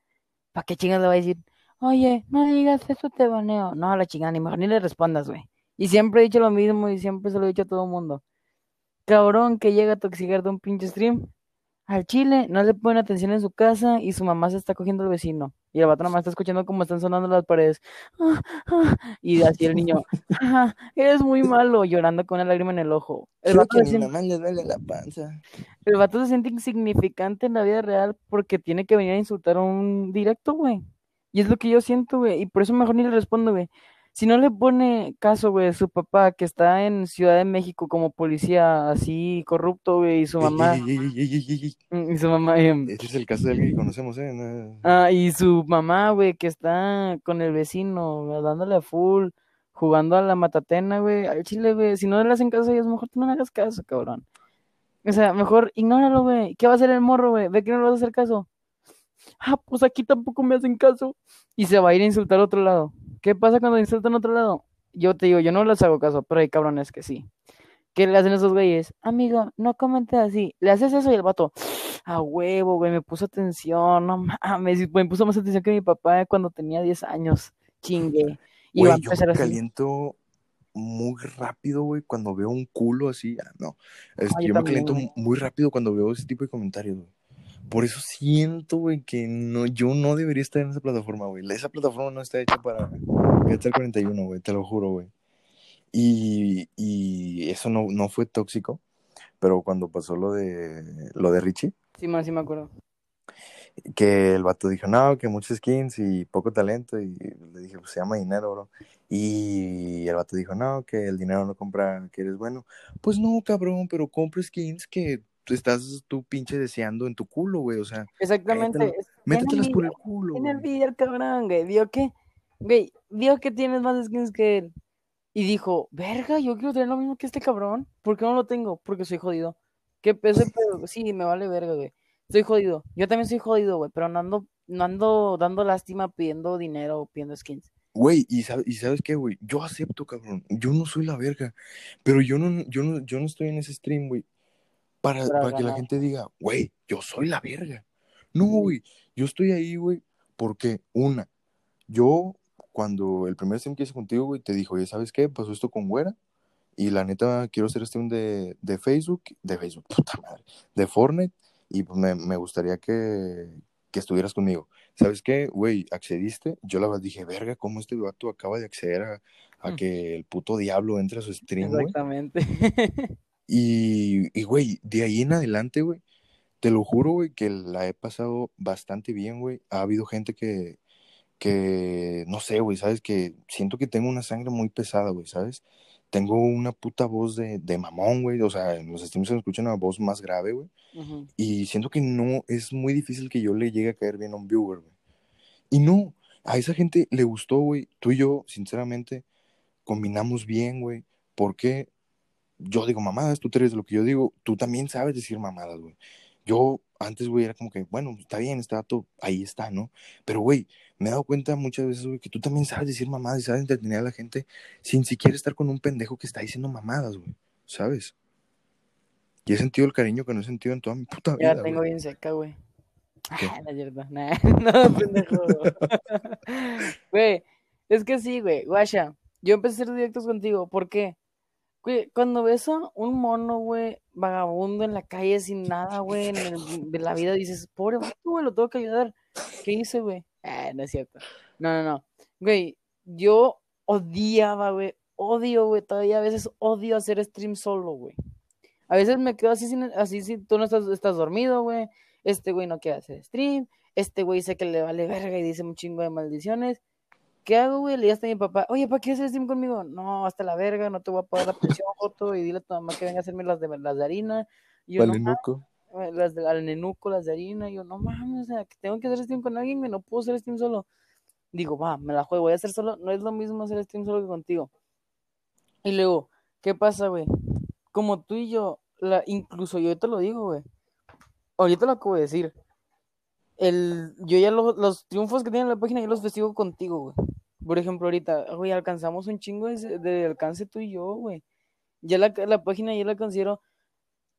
¿para qué chingas le va a decir? Oye, no digas eso, te baneo. No, la chingada, ni mejor ni le respondas, güey. Y siempre he dicho lo mismo y siempre se lo he dicho a todo el mundo. Cabrón que llega a toxicar de un pinche stream. Al chile no le ponen atención en su casa y su mamá se está cogiendo al vecino. Y el vato nomás está escuchando cómo están sonando las paredes. Ah, ah, Y así el niño, "Ah, eres muy malo, llorando con una lágrima en el ojo. El vato, se siente, mamá le duele la panza. el vato se siente insignificante en la vida real porque tiene que venir a insultar a un directo, güey. Y es lo que yo siento, güey. Y por eso mejor ni le respondo, güey. Si no le pone caso, güey, su papá que está en Ciudad de México como policía así corrupto, güey, y su mamá, ey. y su mamá, Este es el caso de alguien que conocemos, ¿eh? No- Ah, y su mamá, güey, que está con el vecino, dándole a full, jugando a la matatena, güey, al chile, güey. Si no le hacen caso a ellos, mejor tú no le hagas caso, cabrón. O sea, mejor ignóralo, güey. ¿Qué va a hacer el morro, güey? ¿Ve que no le vas a hacer caso? Ah, pues aquí tampoco me hacen caso. Y se va a ir a insultar a otro lado. ¿Qué pasa cuando insultan a otro lado? Yo te digo, yo no les hago caso, pero hay cabrones que sí. ¿Qué le hacen esos güeyes? Amigo, no comentes así. Le haces eso y el vato, a huevo, güey, me puso atención, no mames, me puso más atención que mi papá cuando tenía 10 años. Chingue. Y va a Güey, yo me caliento muy rápido, güey, cuando veo un culo así. ah, no, Ah, yo yo me caliento güey. muy rápido cuando veo ese tipo de comentarios, güey. Por eso siento, güey, que no, yo no debería estar en esa plataforma, güey. Esa plataforma no está hecha para GTA 41, güey, te lo juro, güey. Y, y eso no, no fue tóxico, pero cuando pasó lo de, lo de Richie, Sí, más sí me acuerdo. que el vato dijo, no, que muchos skins y poco talento, y le dije, pues se llama dinero, bro. Y el vato dijo, no, que el dinero no compra, que eres bueno. Pues no, cabrón, pero compra skins que estás tú pinche deseando en tu culo, güey, o sea, Exactamente. métetelo- métetelas por el culo, envidia el cabrón, güey. Vio que, güey, vio que tienes más skins que él. Y dijo, verga, yo quiero tener lo mismo que este cabrón. ¿Por qué no lo tengo? Porque soy jodido. ¿Qué pedo? Sí, me vale verga, güey. Soy jodido. Yo también soy jodido, güey, pero no ando, no ando dando lástima pidiendo dinero o pidiendo skins. Güey, y, sabe- y sabes qué, güey, yo acepto, cabrón, yo no soy la verga, pero yo no, yo no, yo no estoy en ese stream, güey, para, Para para que la gente diga, güey, yo soy la verga. No, güey, yo estoy ahí, güey, porque, una, yo, cuando el primer stream que hice contigo, güey, te dijo, oye, ¿sabes qué? Pasó esto con Güera, y la neta, quiero hacer stream de, de Facebook, de Facebook, puta madre, de Fortnite, y pues me, me gustaría que, que estuvieras conmigo. ¿Sabes qué? Güey, accediste. Yo la verdad dije, verga, ¿cómo este vato acaba de acceder a, a Mm. que el puto diablo entre a su stream? Exactamente. Y, y, güey, de ahí en adelante, güey, te lo juro, güey, que la he pasado bastante bien, güey. Ha habido gente que, que, no sé, güey, ¿sabes? Que siento que tengo una sangre muy pesada, güey, ¿sabes? Tengo una puta voz de, de mamón, güey. O sea, en los streams se me escucha una voz más grave, güey. Ujú. Y siento que no, es muy difícil que yo le llegue a caer bien a un viewer, güey. Y no, a esa gente le gustó, güey. Tú y yo, sinceramente, combinamos bien, güey. Porque yo digo mamadas, tú te eres de lo que yo digo. Tú también sabes decir mamadas, güey. Yo antes, güey, era como que, bueno, está bien, está todo, ahí está, ¿no? Pero, güey, me he dado cuenta muchas veces, güey, que tú también sabes decir mamadas y sabes entretener a la gente sin siquiera estar con un pendejo que está diciendo mamadas, güey. ¿Sabes? Y he sentido el cariño que no he sentido en toda mi puta Ya vida, la tengo bien seca, güey. Ah, no es cierto. Nah, no, pendejo. Güey, es que sí, güey. Guacha, yo empecé a hacer directos contigo. ¿Por qué? Cuando ves a un mono, güey, vagabundo en la calle sin nada, güey, en de la vida, dices, pobre vato, güey, lo tengo que ayudar. ¿Qué hice, güey? Ah, no es cierto. No, no, no. Güey, yo odiaba, güey, odio, güey, todavía a veces odio hacer stream solo, güey. A veces me quedo así, sin, así si tú no estás, estás dormido, güey. Este güey no quiere hacer stream. Este güey sé que le vale verga y dice un chingo de maldiciones. ¿Qué hago, güey? Le a mi papá, oye, ¿para qué haces stream conmigo? No, hasta la verga, no te voy a pagar la pensión, Joto, y dile a tu mamá que venga a hacerme las de, las de harina. Y yo, no Vale, Nuco. mames, las de, al nenuco, las de harina. Y yo, no mames, o sea, que tengo que hacer stream con alguien, güey, no puedo hacer stream solo. Digo, va, me la juego, voy a hacer solo. No es lo mismo hacer stream solo que contigo. Y luego, ¿qué pasa, güey? Como tú y yo, la, incluso yo te lo digo, güey. Ahorita lo acabo de decir. El, yo ya lo- los triunfos que tiene la página, yo los festigo contigo, güey. Por ejemplo, ahorita, güey, alcanzamos un chingo de, de alcance tú y yo, güey. Ya la, la página ya la considero,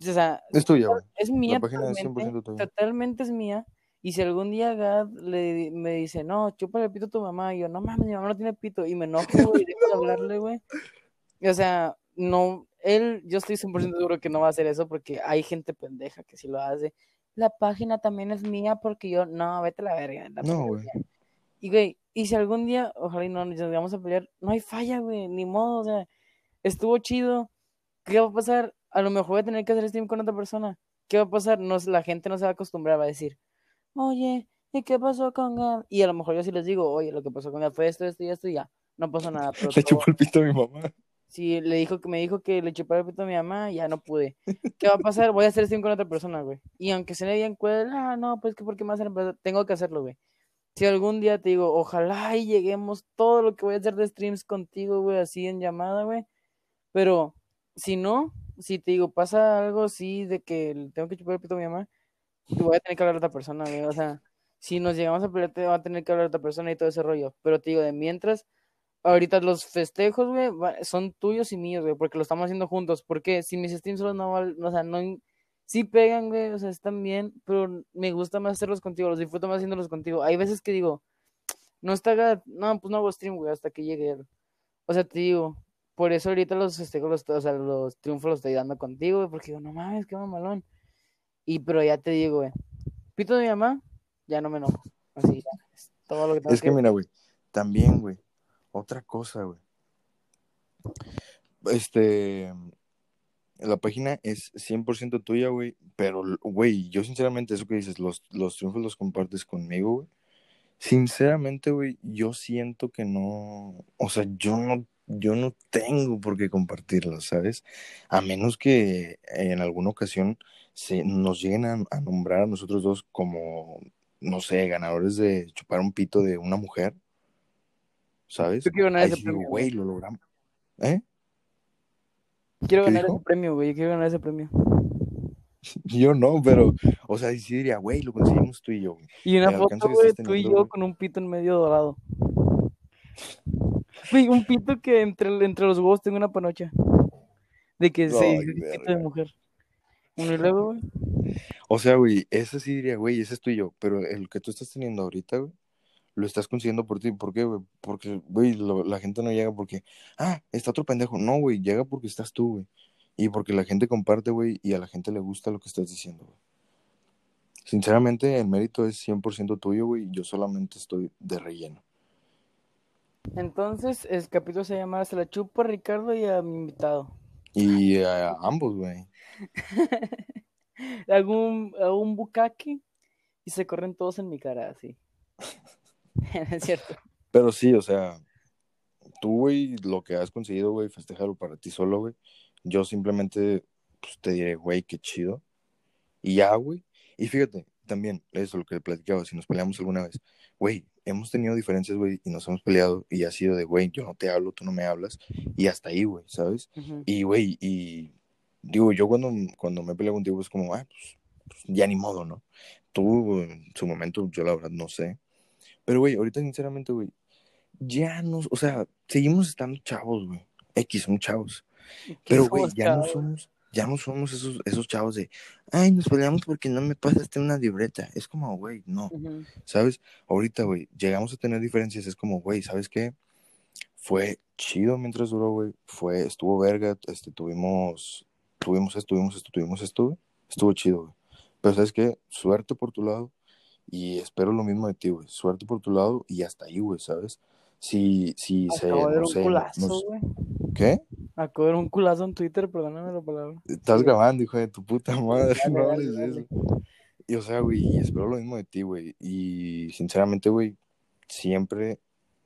o sea, Es tuya, güey. es mía La página es totalmente, 100% tuya. totalmente es mía. Y si algún día Gad le, me dice, no, chupa el pito a tu mamá, y yo, no mames, mi mamá no tiene pito, y me enojo, güey, y dejo de hablarle, güey. O sea, no, él, yo estoy 100% seguro que no va a hacer eso porque hay gente pendeja que sí lo hace. La página también es mía porque yo, no, vete a la verga. la No, güey. Y, güey, y si algún día, ojalá y no nos vamos a pelear, no hay falla, güey, ni modo, o sea, estuvo chido. ¿Qué va a pasar? A lo mejor voy a tener que hacer stream con otra persona. ¿Qué va a pasar? No, la gente no se va a acostumbrar, va a decir, oye, ¿y qué pasó con Gab? Y a lo mejor yo sí les digo, oye, lo que pasó con Gab fue esto, esto y esto y ya. No pasó nada, pero Le todo- chupó el pito a mi mamá. Si le dijo que me dijo que le chupara el pito a mi mamá, ya no pude. ¿Qué va a pasar? Voy a hacer stream con otra persona, güey. Y aunque se le bien cuel, ah, no, pues que porque más tengo que hacerlo, güey. Si algún día te digo, ojalá y lleguemos todo lo que voy a hacer de streams contigo, güey, así en llamada, güey. Pero si no, si te digo, pasa algo así de que tengo que chupar el pito a mi mamá, te voy a tener que hablar a otra persona, güey. O sea, si nos llegamos a pelear, te va a tener que hablar a otra persona y todo ese rollo. Pero te digo, de mientras, ahorita los festejos, güey, son tuyos y míos, güey, porque lo estamos haciendo juntos. Porque si mis streams solo no valen, o sea, no, sí pegan, güey, o sea, están bien, pero me gusta más hacerlos contigo, los disfruto más haciéndolos contigo. Hay veces que digo, no está, no, pues no hago stream, güey, hasta que llegue él. O sea, te digo, por eso ahorita los festejos, los, o sea, los triunfos los estoy dando contigo, güey, porque digo, no mames, qué mamalón. Y pero ya te digo, güey, pito de mi mamá, ya no me enojo. Así, ya, es todo lo que tengo Es que mira, güey, también, güey, otra cosa, güey. Este, la página es 100% tuya, güey, pero, güey, yo sinceramente, eso que dices, los, los triunfos los compartes conmigo, güey. Sinceramente, güey, yo siento que no, o sea, yo no, yo no tengo por qué compartirlos, ¿sabes? A menos que en alguna ocasión se nos lleguen a, a nombrar a nosotros dos como, no sé, ganadores de chupar un pito de una mujer, ¿sabes? Yo quiero ganar ese premio, güey, lo logramos. ¿Eh? Quiero ¿Qué ganar dijo? ese premio, güey. Yo quiero ganar ese premio. Yo no, pero, o sea, sí diría, güey, lo conseguimos tú y yo, güey. Y una foto, güey, tú y yo güey. con un pito en medio dorado. Güey, un pito que entre, entre los huevos tengo una panocha. De que se pito de mujer. Y luego, güey. O sea, güey, ese sí diría, güey, ese es tú y yo, pero el que tú estás teniendo ahorita, güey, lo estás consiguiendo por ti. ¿Por qué, güey? Porque, güey, lo- la gente no llega porque, ah, está otro pendejo. No, güey, llega porque estás tú, güey. Y porque la gente comparte, güey, y a la gente le gusta lo que estás diciendo, güey. Sinceramente, el mérito es 100% tuyo, güey, y yo solamente estoy de relleno. Entonces, el capítulo se llama Se la chupo a Ricardo y a mi invitado. Y a ambos, güey. Hago un, y se corren todos en mi cara, así. es cierto. Pero sí, o sea, tú, güey, lo que has conseguido, güey, festéjalo para ti solo, güey. Yo simplemente, pues, te diré, güey, qué chido. Y ya, güey. Y fíjate, también, eso lo que le platicaba, si nos peleamos alguna vez, güey, hemos tenido diferencias, güey, y nos hemos peleado, y ha sido de, güey, yo no te hablo, tú no me hablas, y hasta ahí, güey, ¿sabes? Ujú. Y, güey, y digo, yo cuando, cuando me peleo contigo es como, ah, pues, pues, ya ni modo, ¿no? Tú, en su momento, yo la verdad no sé. Pero, güey, ahorita sinceramente, güey, ya no, o sea, seguimos estando chavos, güey. X, somos chavos. ¿Qué Pero, güey, ya no chavos? somos, ya no somos esos, esos chavos de, ay, nos peleamos porque no me pasaste una libreta. Es como, güey, no, Ujú. ¿sabes? Ahorita, güey, llegamos a tener diferencias, es como, güey, ¿sabes qué? Fue chido mientras duró, güey. Fue, estuvo verga, este, tuvimos, tuvimos esto, tuvimos esto, tuvimos esto. Estuvo chido, güey. Pero, ¿sabes qué? Suerte por tu lado y espero lo mismo de ti, güey. Suerte por tu lado y hasta ahí, güey, ¿sabes? Si, si se, de no un sé, culazo, nos- güey. ¿qué? Acabo de ver un culazo en Twitter, perdóname la palabra. Estás grabando, hijo de tu puta madre, Dale, no hables eso. Y o sea, güey, espero lo mismo de ti, güey. Y sinceramente, güey, siempre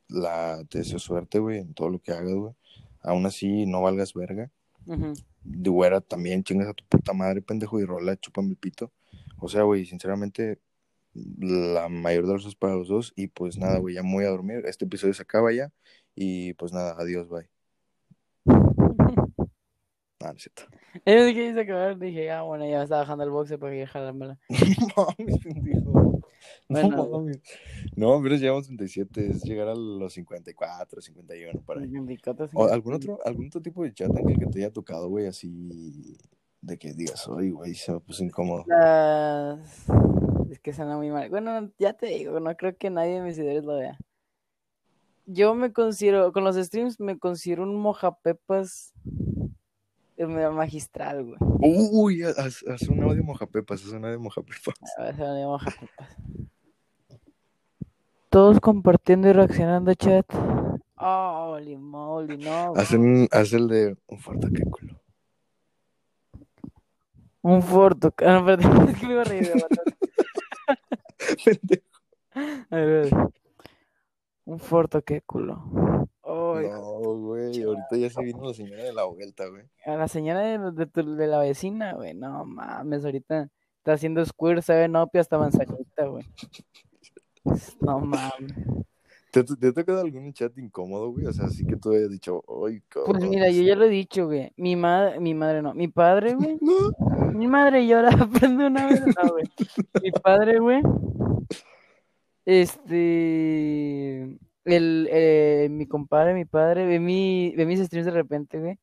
la te deseo suerte, güey, en todo lo que hagas, güey. Aún así, no valgas verga. De güera también chingas a tu puta madre, pendejo, y rola, chúpame el pito. O sea, güey, sinceramente, la mayor de los es para los dos. Y pues nada, güey, ya me voy a dormir. Este episodio se acaba ya. Y pues nada, adiós, bye. Ah, no es cierto. Yo dije, quise acabar, dije, ah, bueno, ya me estaba bajando el boxe para que jalármela. No mames, pendejo. No Bueno, mames. No, pero llevamos 37, es llegar a los 54, 51, por ahí. Mi bicote sí. ¿O algún otro, algún otro tipo de chat en el que te haya tocado, güey, así de que digas, oye, güey, se me puso incómodo? Las... Es que suena muy mal. Bueno, ya te digo, no creo que nadie de mis seguidores lo vea. Yo me considero, con los streams, me considero un mojapepas eh, magistral, güey. Uy, haz, haz un audio mojapepas, haz un audio mojapepas. A ver, se lo digo mojapepas. Todos compartiendo y reaccionando, chat. Oh, holy moly, no. Haz, un- haz el de un fuerte que culo. Un forto. Ah, no, perdón, es que me iba a reír. A ver. Un forto, qué culo. Ay, No, güey, ahorita ya se vino la señora de la vuelta, güey. A la señora de, de tu- de la vecina, güey, no mames, ahorita está haciendo squirt, sabe no, hasta manzanita, güey. No mames. ¿Te, te ha tocado algún chat incómodo, güey? O sea, así que tú hayas dicho, ay, cabrón. Pues mira, yo ya lo he dicho, güey. Mi madre, mi madre no, mi padre, güey. No. Mi madre llora, aprende una vez, no, güey. Mi padre, güey. Este, el, eh, mi compadre, mi padre, ve, mi, ve mis streams de repente, güey.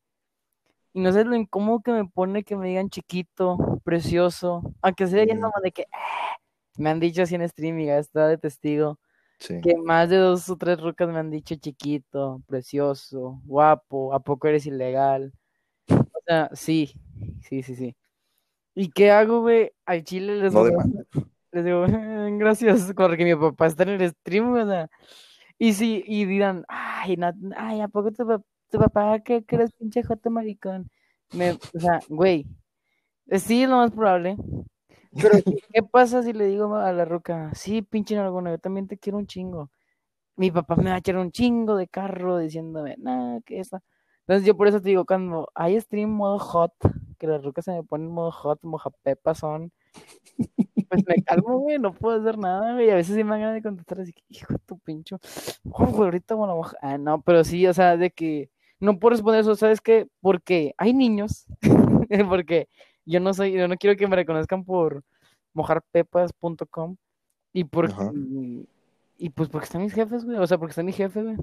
Y no sé lo incómodo que me pone que me digan chiquito, precioso. Aunque sea bien Mm. nomás de que "Ah", me han dicho así en stream y ya está de testigo. Sí. Que más de dos o tres rucas me han dicho chiquito, precioso, guapo, ¿a poco eres ilegal? O sea, sí, sí, sí, sí. ¿Y qué hago, güey? Al chile les No demandes. Les digo, gracias, porque mi papá está en el stream, o sea. Y sí, y dirán, ay, no, ay, ¿a poco tu, tu papá que crees pinche joto maricón? Me, o sea, güey, sí es lo más probable. Pero, ¿qué pasa si le digo a la roca, sí, pinche alguna, yo también te quiero un chingo? Mi papá me va a echar un chingo de carro diciéndome, nada, que eso. Entonces yo por eso te digo, cuando hay stream modo hot, que la roca se me pone en modo hot, moja pepa son, pues me calmo, güey, no puedo hacer nada, güey. A veces sí me dan ganas de contestar así, hijo de tu pincho. Oh, güey, ahorita bueno, ah, no, pero sí, o sea, de que no puedo responder eso, ¿sabes qué? Porque hay niños, porque yo no soy, yo no quiero que me reconozcan por mojarpepas.com y por y pues porque están mis jefes, güey, o sea, porque están mis jefes, güey.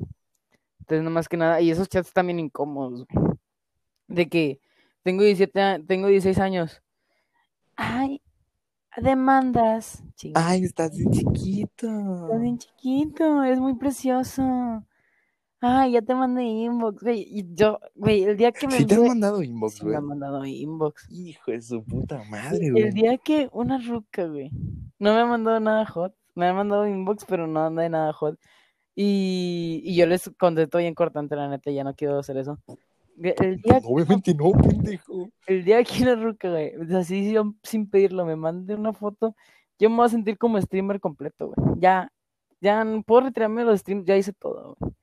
Entonces, no más que nada, y esos chats bien incómodos, güey. De que tengo 17, tengo 16 años. Ay, demandas. Ay, estás bien chiquito. Estás bien chiquito, es muy precioso. Ay, ya te mandé inbox, güey. Y yo, güey, el día que me. ¿Sí te han mandado inbox, güey? me han mandado inbox. Hijo de su puta madre, güey. El día que una ruca, güey, no me ha mandado nada hot. Me ha mandado inbox, pero no anda de nada hot. Y, y yo les contesto bien cortante, la neta, ya no quiero hacer eso. El día Obviamente no, pendejo. El día que una ruca, güey, así sin pedirlo, me mande una foto, yo me voy a sentir como streamer completo, güey. Ya, ya puedo retirarme de los streams, ya hice todo, güey.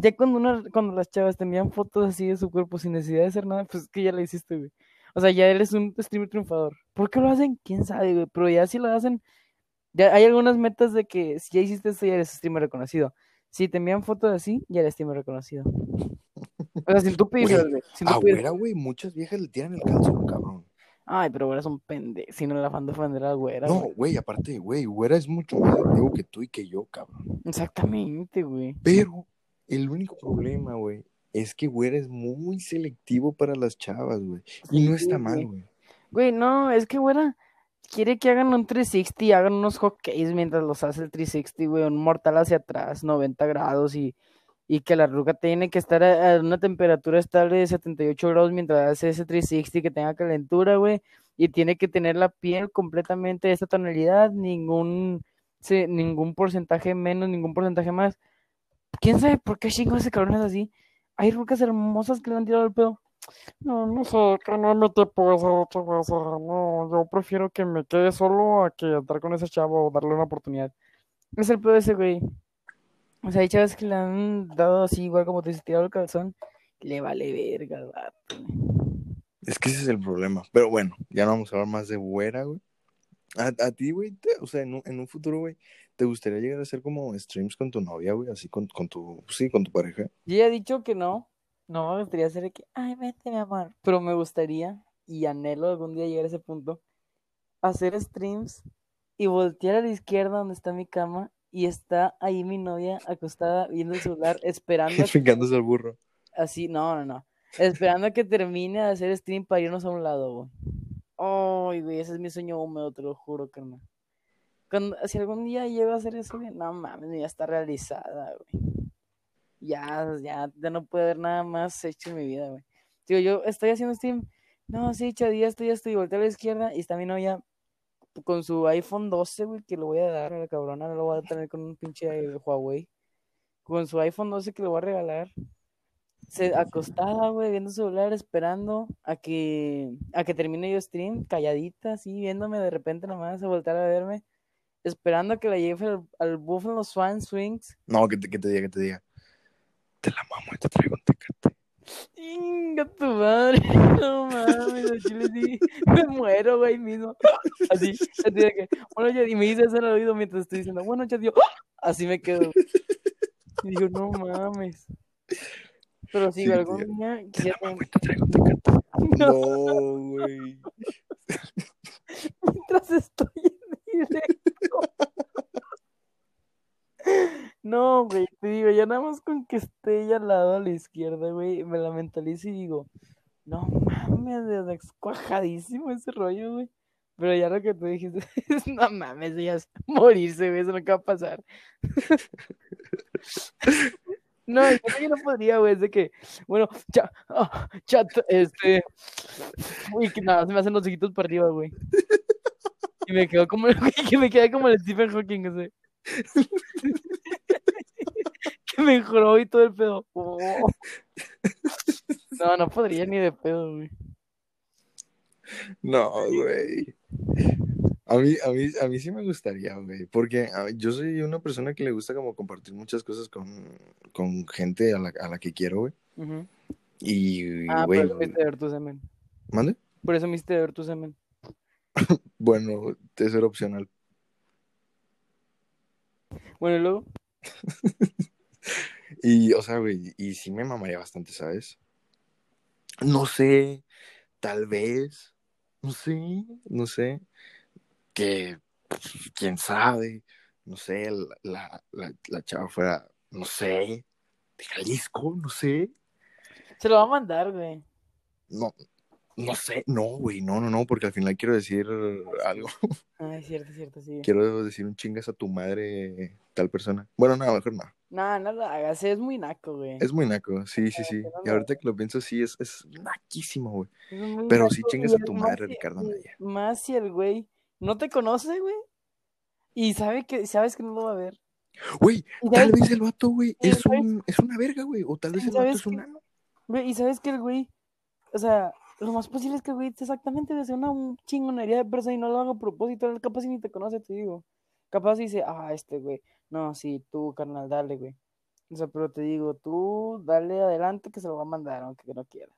Ya cuando, una, cuando las chavas te envían fotos así de su cuerpo sin necesidad de hacer nada, pues que ya la hiciste, güey. O sea, ya eres un streamer triunfador. ¿Por qué lo hacen? ¿Quién sabe, güey? Pero ya si lo hacen, ya hay algunas metas de que si ya hiciste esto, ya eres streamer reconocido. Si te envían fotos así, ya eres streamer reconocido. O sea, sin tú pides, güey. Güera, güey, muchas viejas le tiran el calzón, cabrón. Ay, pero güera es un pende. Si no la fan de ofender a güera. No, güey, aparte, güey, güera es mucho más activo que tú y que yo, cabrón. Exactamente, güey. Pero el único problema, güey, es que güera es muy selectivo para las chavas, güey. Y no está mal, güey. Güey, no, es que güera quiere que hagan un 360 y hagan unos hockeys mientras los hace el 360, güey, un mortal hacia atrás, 90 grados y, y que la ruca tiene que estar a, una temperatura estable de 78 grados mientras hace ese 360 que tenga calentura, güey, y tiene que tener la piel completamente de esta tonalidad, ningún, ningún porcentaje menos, ningún porcentaje más. ¿Quién sabe por qué chingo ese cabrón es así? Hay rucas hermosas que le han tirado el pedo. No, no sé, que no me te puedo hacer otra cosa. No, yo prefiero que me quede solo a que entrar con ese chavo o darle una oportunidad. Es el pedo de ese güey. O sea, hay chavas que le han dado así, igual como te dice, tirado el calzón, le vale verga vato. Es que ese es el problema. Pero bueno, ya no vamos a hablar más de güera, güey. A, a ti, güey, o sea, en un, en un futuro, güey, ¿te gustaría llegar a hacer como streams con tu novia, güey? Así con, con tu, sí, con tu pareja. Yo ya he dicho que no. No me gustaría hacer que, ay, vete, mi amor. Pero me gustaría, y anhelo algún día llegar a ese punto, hacer streams y voltear a la izquierda donde está mi cama y está ahí mi novia acostada viendo el celular esperando. Fincándose al burro. Así, no, no, no. Esperando a que termine de hacer stream para irnos a un lado, güey. Ay, güey, ese es mi sueño húmedo, te lo juro, carnal. Cuando, si algún día llego a hacer eso, güey, no mames, ya está realizada, güey ya, ya, ya no puede haber nada más hecho en mi vida, güey. Digo, yo estoy haciendo Steam, no, sí, chadía, estoy, estoy, volteé a la izquierda y está mi novia con su iPhone 12, güey, que lo voy a dar a la cabrona, no lo voy a tener con un pinche Huawei. Con su iPhone 12 que le voy a regalar. Se acostada, güey, viendo su celular, esperando a que, a que termine yo stream, calladita, así, viéndome de repente nomás a voltear a verme, esperando a que la lleve al, al Buffalo Swan Swings. No, que te, que te diga, que te diga te la mamo y te traigo un tecate. Inga tu madre, no mames, así le dije, me muero, güey, mismo. Así, así de que, bueno, ya, y me dice eso en el oído mientras estoy diciendo, bueno, ya, tío, así me quedo. Y digo, no mames. Pero si sí, algún día Te traigo. No, güey. Mientras estoy en directo. No, güey, te digo, ya nada más con que esté ella al lado a la izquierda, güey, me la mentalizo y digo, no mames, es cuajadísimo ese rollo, güey. Pero ya lo que tú dijiste es, no mames, ya es morirse, güey, eso no va a pasar. No, yo no podría, güey, es de que, bueno, chat, ah, chat, este, uy, que nada, se me hacen los ojitos para arriba, güey. Y me quedó como, que me quedé como el Stephen Hawking, ese. que mejoró y todo el pedo. Oh. No, no podría ni de pedo, güey. No, güey. A mí, a mí, a mí sí me gustaría, güey, porque yo soy una persona que le gusta como compartir muchas cosas con, con gente a la, a la que quiero, güey. Y, Ah, por güey, eso me hiciste ver tu semen. ¿mande? Por eso me hiciste ver tu semen. Bueno, eso era opcional. Bueno, y luego. Y, o sea, güey, y sí me mamaría bastante, ¿sabes? No sé, tal vez, no sé, no sé, que, pues, quién sabe, no sé, la, la, chava fuera, no sé, de Jalisco, no sé, Se lo va a mandar, güey. no, no sé, no, güey, no, no, no, porque al final quiero decir algo, Ah, es cierto, es cierto, sí. quiero decir un chingas a tu madre, tal persona. Bueno, no, mejor no. No, no lo hagas, es muy naco, güey. Es muy naco, sí, sí, sí. que no Y ahorita que lo pienso, sí, es, es naquísimo, güey. Pero sí chingas a tu madre, Ricardo y Anaya. Más si el güey no te conoce, güey. Y sabe que, sabes que no lo va a ver. Güey, tal vez el vato, güey, es, un, es una verga, güey. O tal vez el vato es un que- ano. güey, y sabes que el güey, o sea, lo más posible es que el güey exactamente desea una chingonería de persona y no lo haga a propósito. Capaz si ni te conoce, te digo. Capaz dice, ah, este güey. No, sí, tú, carnal, dale, güey. O sea, pero te digo, tú dale adelante que se lo va a mandar, aunque no quieras.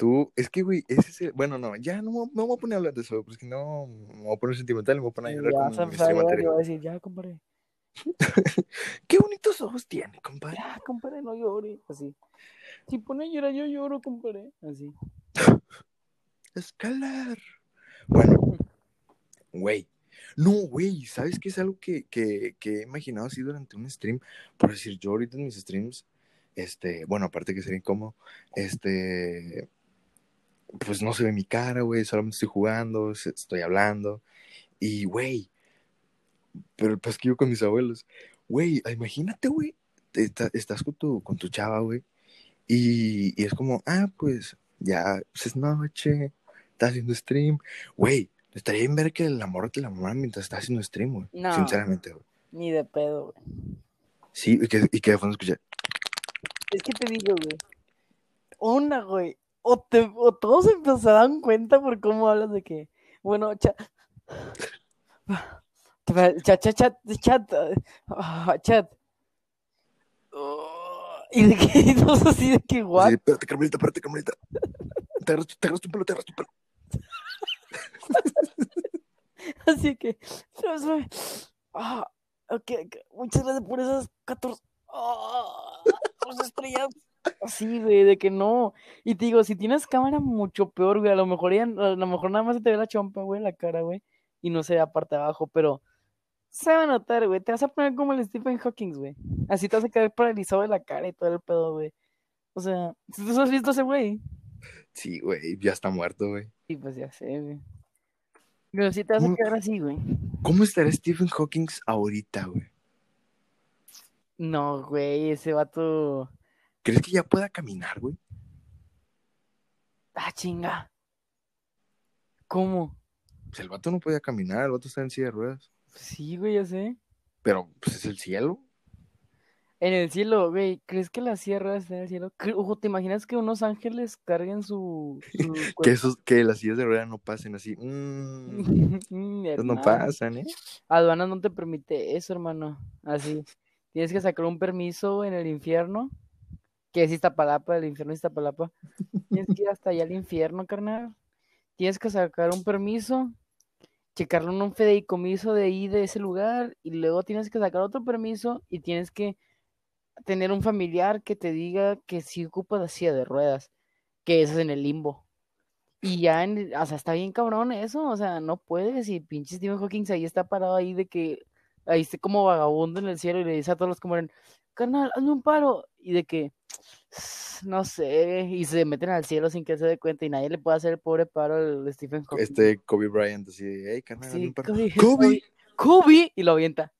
Tú, es que, güey, ese es el... Bueno, no, ya no, me- no me voy a poner a hablar de eso, porque no me voy a poner sentimental, me voy a poner a llorar ya con vas a mi empezar a stream llorar y anterior. va a decir, ya, compadre. Qué bonitos ojos tiene, compadre. Ya, compadre, no llore. Así. Si pone a llorar, yo lloro, compadre. Así. Escalar. Bueno, güey. No, güey, ¿sabes qué es algo que, que, que he imaginado así durante un stream? Por decir, yo ahorita en mis streams, este, bueno, aparte que sería incómodo, este, pues no se ve mi cara, güey, solamente estoy jugando, estoy hablando, y, güey, pero pues que yo con mis abuelos, güey, imagínate, güey, está- estás con tu, con tu chava, güey, y, y es como, ah, pues, ya, pues es noche, está haciendo stream, güey, estaría bien ver que el amor te la mamá mientras está haciendo stream, güey, No. sinceramente, güey. Ni de pedo, güey. Sí, y que, y que de fondo escuché, Es que te digo, güey. Una, güey. O, te, o todos se dan cuenta por cómo hablas de que. Bueno, chat. Chat, chat, chat, chat. ah, chat. Oh, y de que todos así de que, what? así, espérate, Carmelita, espérate, Carmelita, te agarras, te agarras tu pelo, te agarras tu pelo. Así que. Ah, ok, ok, muchas gracias por esas 14. ah, dos estrellas. Así, güey, de que no. Y te digo, si tienes cámara, mucho peor, güey. A lo mejor, a lo mejor nada más se te ve la chompa, güey, la cara, güey. Y no se ve aparte de abajo, pero se va a notar, güey. Te vas a poner como el Stephen Hawking, güey. Así te vas a quedar paralizado de la cara y todo el pedo, güey. O sea, si tú has visto ese güey. Sí, güey, ya está muerto, güey. Sí, pues ya sé, güey. Pero sí te vas a quedar así, güey. ¿Cómo estará Stephen Hawking ahorita, güey? No, güey, ese vato. ¿Crees que ya pueda caminar, güey? Ah, chinga. ¿Cómo? Pues el vato no podía caminar, el vato está en silla de ruedas. Sí, güey, ya sé. Pero, pues es el cielo. En el cielo, güey, ¿crees que la sierra está en el cielo? Ojo, ¿te imaginas que unos ángeles carguen su, su Que esos, que las sillas de ruedas no pasen así. Mm, no pasan, ¿eh? Aduana no te permite eso, hermano. Así. Tienes que sacar un permiso en el infierno. Que es Iztapalapa, el infierno es Iztapalapa. Tienes que ir hasta allá al infierno, carnal. Tienes que sacar un permiso, checarlo en un fideicomiso de ahí, de ese lugar, y luego tienes que sacar otro permiso y tienes que tener un familiar que te diga que si ocupa la silla de ruedas, que eso es en el limbo. Y ya, en, el- o sea, está bien cabrón eso, o sea, no puedes, y pinche Stephen Hawking ahí está parado ahí de que, ahí está como vagabundo en el cielo y le dice a todos los que mueren, carnal, hazme un paro, y de que, no sé, y se meten al cielo sin que se dé cuenta y nadie le puede hacer el pobre paro al Stephen Hawking. Este Kobe Bryant, así, hey, carnal, Sí, un paro". Kobe, Kobe. Kobe, y lo avienta.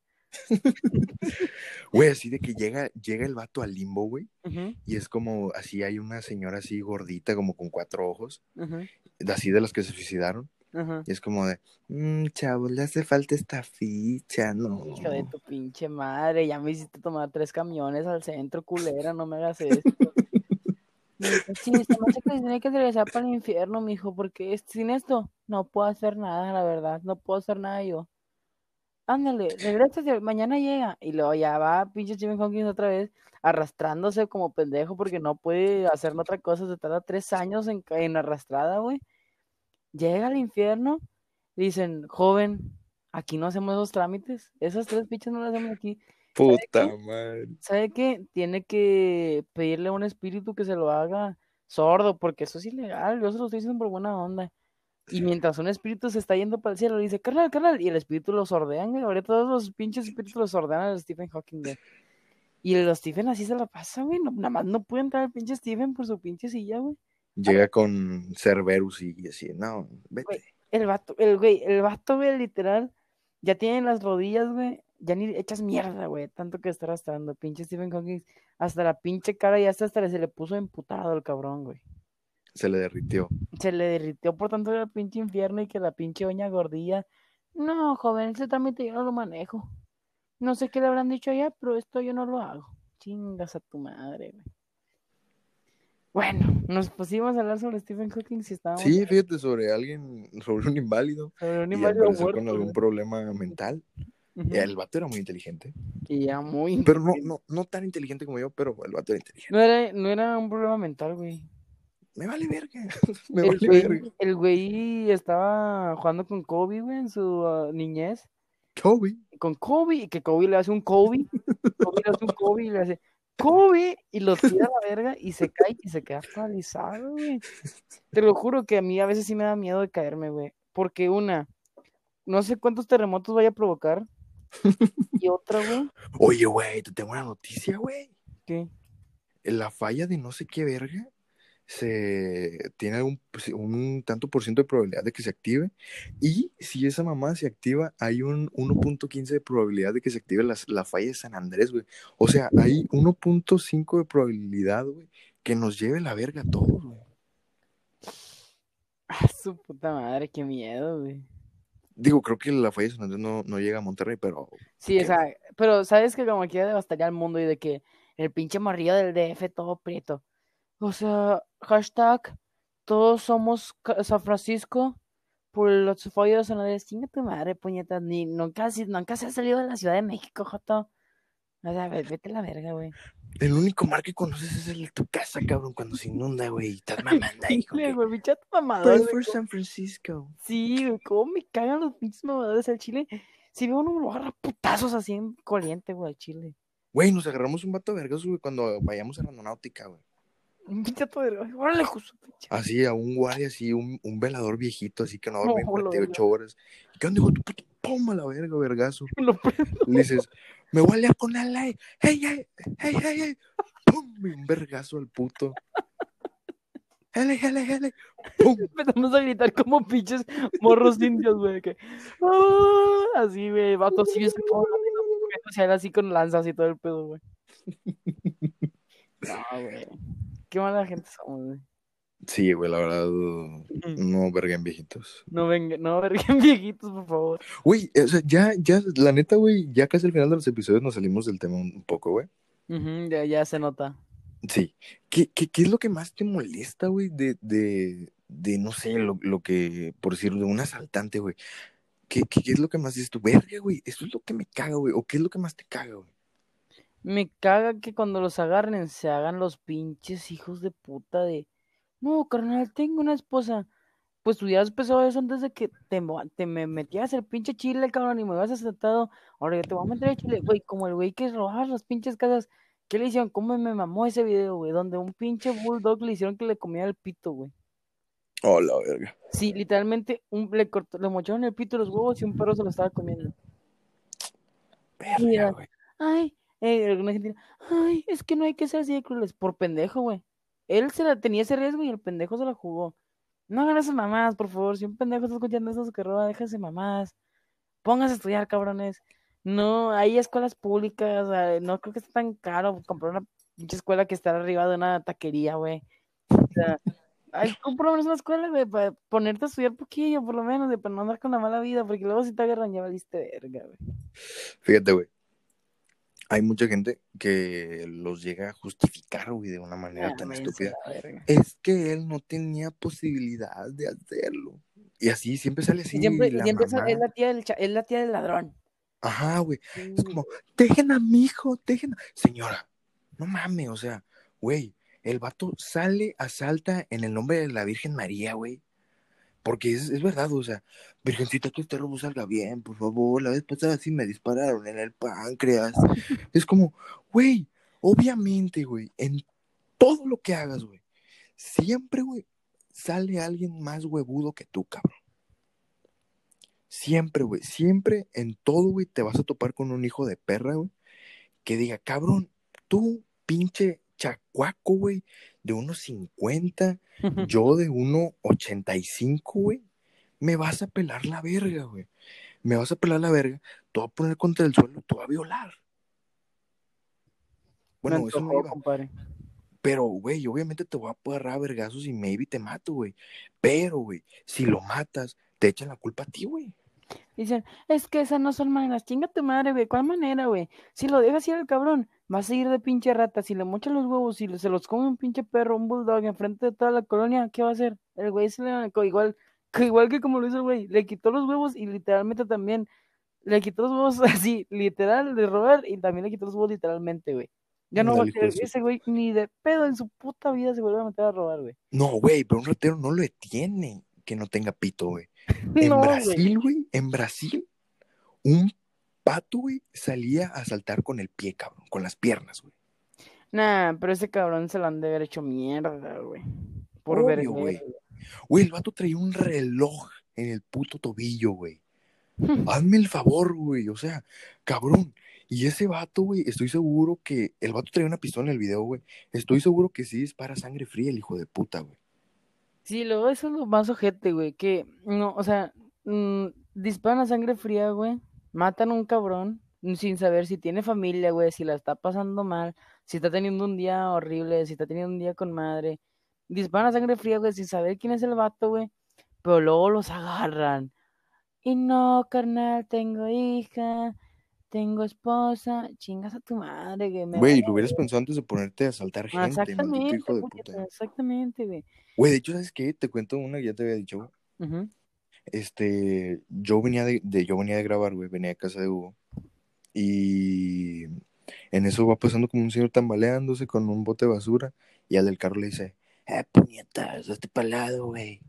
Güey, así de que llega, llega el vato al limbo, güey. Y es como, así hay una señora así gordita, como con cuatro ojos, así de las que se suicidaron. Ajá. Y es como de, mmm, chavos, le hace falta esta ficha, no. Hija de tu pinche madre, ya me hiciste tomar tres camiones al centro, culera, no me hagas esto. Dice, sí, se me hace que tiene que regresar para el infierno, mijo, porque sin esto no puedo hacer nada, la verdad, no puedo hacer nada yo. Ándale, regrésate, mañana llega. Y luego ya va pinche Stephen Hawking otra vez, arrastrándose como pendejo porque no puede hacer otra cosa, se tarda tres años en, en arrastrada, güey. Llega al infierno, dicen, joven, aquí no hacemos esos trámites, esas tres fichas no las hacemos aquí. Puta madre. ¿Sabe qué? Tiene que pedirle a un espíritu que se lo haga sordo, porque eso es ilegal, yo se lo estoy diciendo por buena onda. Y mientras un espíritu se está yendo para el cielo, le dice, carnal, carnal, y el espíritu lo sordean, güey. Ahorita todos los pinches espíritus los sordean al Stephen Hawking, güey. Y el Stephen así se la pasa, güey. No, nada más no puede entrar el pinche Stephen por su pinche silla, güey. Llega con Cerberus y así, no, vete. El vato, el güey, el vato, güey, literal, ya tiene las rodillas, güey, ya ni echas mierda, güey, tanto que está arrastrando, pinche Stephen Hawking, hasta la pinche cara ya hasta, hasta se le puso emputado el cabrón, güey. Se le derritió. Se le derritió por tanto el pinche infierno y que la pinche doña gordilla, no, joven, ese trámite yo no lo manejo. No sé qué le habrán dicho allá, pero esto yo no lo hago. Chingas a tu madre, güey. Bueno, nos pusimos a hablar sobre Stephen Hawking si estábamos Sí, fíjate, sobre alguien, sobre un inválido. sobre un Y inválido muerto, con algún problema mental. Ujú. El vato era muy inteligente. Y ya muy... Pero no, no, no tan inteligente como yo, pero el vato era inteligente. No era, no era un problema mental, güey. Me vale verga. Me El vale güey, verga. el güey estaba jugando con Kobe, güey, en su ah, niñez. Kobe. Con Kobe, y que Kobe le hace un Kobe. Kobe le hace un Kobe y le hace Kobe y lo tira a la verga y se cae y se queda paralizado, güey. Te lo juro que a mí a veces sí me da miedo de caerme, güey. Porque una, no sé cuántos terremotos vaya a provocar. Y otra, güey, Oye, güey, te tengo una noticia, güey. que La falla de no sé qué verga se tiene un, un tanto por ciento de probabilidad de que se active. Y si esa mamá se activa, hay un 1.15 de probabilidad de que se active la, la falla de San Andrés, güey. O sea, hay 1.5 de probabilidad, güey, que nos lleve la verga a todos, güey. Ah, su puta madre, qué miedo, güey. Digo, creo que la falla de San Andrés no, no llega a Monterrey, pero Sí, o sea, pero sabes que como quiera devastaría al mundo y de que el pinche morrillo del DF todo prieto. O sea, hashtag, todos somos San Francisco por los fallos en la de chinga tu madre, puñetas, ni nunca, nunca se ha salido de la Ciudad de México, Joto. O sea, ve- vete a la verga, güey. el único mar que conoces es el de tu casa, cabrón, cuando se inunda, güey. y Estás mamando que, güey, mamador, Pray güey. for San Francisco. Sí, güey, cómo me cagan los pinches mamadores al Chile. Si veo uno me lo agarra putazos así en coliente, güey, al Chile. Güey, nos agarramos un vato vergas, güey, cuando vayamos a la aeronáutica, güey. Un pinche de... Órale, Así, a un guardia, así, un, un velador viejito, así que no en No, la 48 horas. ¿Qué onda, hijo tu puta? Pum, a la verga, vergazo. Le dices, me voy a liar con él, hey, hey, hey, hey, hey. Pum, un vergazo al puto. Hele, hele, hele. Pum. Empezamos a gritar como pinches morros indios, güey. Que... ¡Ah! Así, güey, vato así, ese todo así con lanzas y todo el pedo, güey. No, güey. Qué mala gente somos, güey. Sí, güey, la verdad, no verguen viejitos. No venga, no verguen viejitos, por favor. Güey, o sea, ya, ya, la neta, güey, ya casi al final de los episodios nos salimos del tema un, poco, güey. Ujú, ya, ya se nota. Sí. ¿Qué, qué, qué es lo que más te molesta, güey, de, de, de, no sé, lo, lo que, por decirlo, de un asaltante, güey? ¿Qué, qué, qué es lo que más dices tú? Verga, güey, esto es lo que me caga, güey. ¿O qué es lo que más te caga, güey? Me caga que cuando los agarren se hagan los pinches hijos de puta de... No, carnal, tengo una esposa. Pues tú ya has empezado eso antes de que te, me metías el pinche chile, cabrón, y me habías aceptado. Ahora ya te voy a meter el chile, güey, como el güey que robaba las pinches casas. ¿Qué le hicieron? ¿Cómo me mamó ese video, güey? Donde un pinche bulldog le hicieron que le comiera el pito, güey. Oh, la verga. Sí, literalmente un, le, cortó, le mocharon el pito los huevos y un perro se lo estaba comiendo. Verga, güey. Ay, eh, ay, es que no hay que ser así de crueles. Por pendejo, güey. Él se la tenía ese riesgo y el pendejo se la jugó. No hagan esas mamás, por favor. Si un pendejo está escuchando esos que roba, déjense mamás. Pónganse a estudiar, cabrones. No, hay escuelas públicas. no creo que esté tan caro comprar una escuela que está arriba de una taquería, güey. O sea, Ay, tú por la escuela, güey, para ponerte a estudiar poquillo, por lo menos, de para no andar con la mala vida, porque luego si te agarran ya valiste verga, güey. Fíjate, güey. Hay mucha gente que los llega a justificar, güey, de una manera Ah, tan estúpida. Es que él no tenía posibilidad de hacerlo. Y así siempre sale así. Y siempre, es, mamá. es la tía del, cha- es la tía del ladrón. Ajá, güey. Sí, Es como, dejen a mi hijo, dejen a... Señora, no mames, o sea, güey, el vato sale, asalta en el nombre de la Virgen María, güey. Porque es, es verdad, o sea, Virgencita, que este robo salga bien, por favor. La vez pasada sí me dispararon en el páncreas. Es como, güey, obviamente, güey, en todo lo que hagas, güey, siempre, güey, sale alguien más huevudo que tú, cabrón. Siempre, güey, siempre en todo, güey, te vas a topar con un hijo de perra, güey, que diga, cabrón, tú, pinche chacuaco, güey, de unos 50, yo de 1.85, güey, me vas a pelar la verga, güey. Me vas a pelar la verga, te voy a poner contra el suelo, te voy a violar. Bueno, eso no iba. compadre. Pero, güey, obviamente te voy a agarrar a vergazos y maybe te mato, güey. Pero, güey, si lo matas, te echan la culpa a ti, güey. Dicen, es que esas no son maneras. Chinga tu madre, güey. ¿Cuál manera, güey? Si lo dejas ir al cabrón, vas a ir de pinche rata. Si le mochan los huevos, si se los come un pinche perro, un bulldog enfrente de toda la colonia, ¿qué va a hacer? El güey se le igual, igual que como lo hizo el güey, le quitó los huevos y literalmente también le quitó los huevos así, literal, de robar y también le quitó los huevos literalmente, güey. Ya no va a querer- ese güey ni de pedo en su puta vida se vuelve a meter a robar, güey. No, güey, pero un ratero no lo detiene que no tenga pito, güey. En No. Brasil, güey, en Brasil, un pato, güey, salía a saltar con el pie, cabrón, con las piernas, güey. Nah, pero ese cabrón se lo han de haber hecho mierda, güey. Por vergüenza, güey. Güey, el vato traía un reloj en el puto tobillo, güey. Hazme el favor, güey. O sea, cabrón. Y ese vato, güey, estoy seguro que el vato traía una pistola en el video, güey. Estoy seguro que sí dispara sangre fría el hijo de puta, güey. Sí, luego eso es lo más ojete, güey, que no, o sea, mm, disparan a sangre fría, güey, matan a un cabrón sin saber si tiene familia, güey, si la está pasando mal, si está teniendo un día horrible, si está teniendo un día con madre. Disparan a sangre fría, güey, sin saber quién es el vato, güey, pero luego los agarran. Y no, carnal, tengo hija, tengo esposa, chingas a tu madre, güey. me Güey, lo hubieras pensado antes de ponerte a asaltar Ah, gente, maldito Exactamente, hijo de puñeta, puta. exactamente, güey. Güey, de hecho, ¿sabes qué? Te cuento una que ya te había dicho, güey. Este, yo venía de, de- yo venía de grabar, güey, venía de casa de Hugo. Y en eso va pasando como un señor tambaleándose con un bote de basura. Y al del carro le dice, eh, puñetas, hazte palado, güey.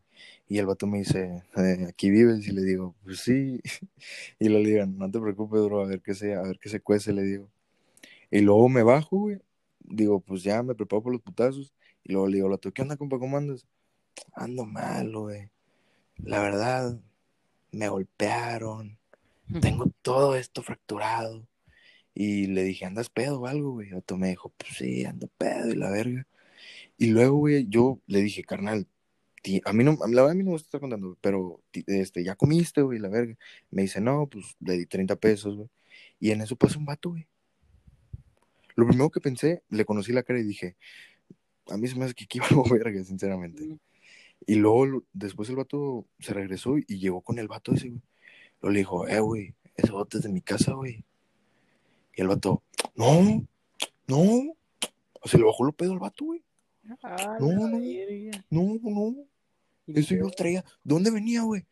Y el vato me dice, "Eh, ¿aquí vives? Y le digo, pues sí. Y le digo, no te preocupes, bro, a ver qué se, a ver qué se cuece, le digo. Y luego me bajo, güey. Digo, pues ya me preparo por los putazos. Y luego le digo, al vato, ¿qué onda, compa? ¿Cómo andas? Ando mal, güey. La verdad, me golpearon. Tengo todo esto fracturado. Y le dije, ¿andas pedo o algo, güey? Y el vato me dijo, pues sí, ando pedo y la verga. Y luego, güey, yo le dije, carnal, a mí no, la verdad a mí no me gusta estar contando, pero este, ya comiste, güey, la verga. Me dice, no, pues le di 30 pesos, güey. Y en eso pasa un vato, güey. Lo primero que pensé, le conocí la cara y dije, a mí se me hace que aquí valgo verga, sinceramente. Mm. Y luego, después el vato se regresó y llegó con el vato ese, güey. Luego le dijo, eh, güey, ese vato es de mi casa, güey. Y el vato, no, no. O sea, le bajó lo pedo al vato, güey. Ah, No, no. No, no. Eso yo traía. ¿De dónde venía, güey?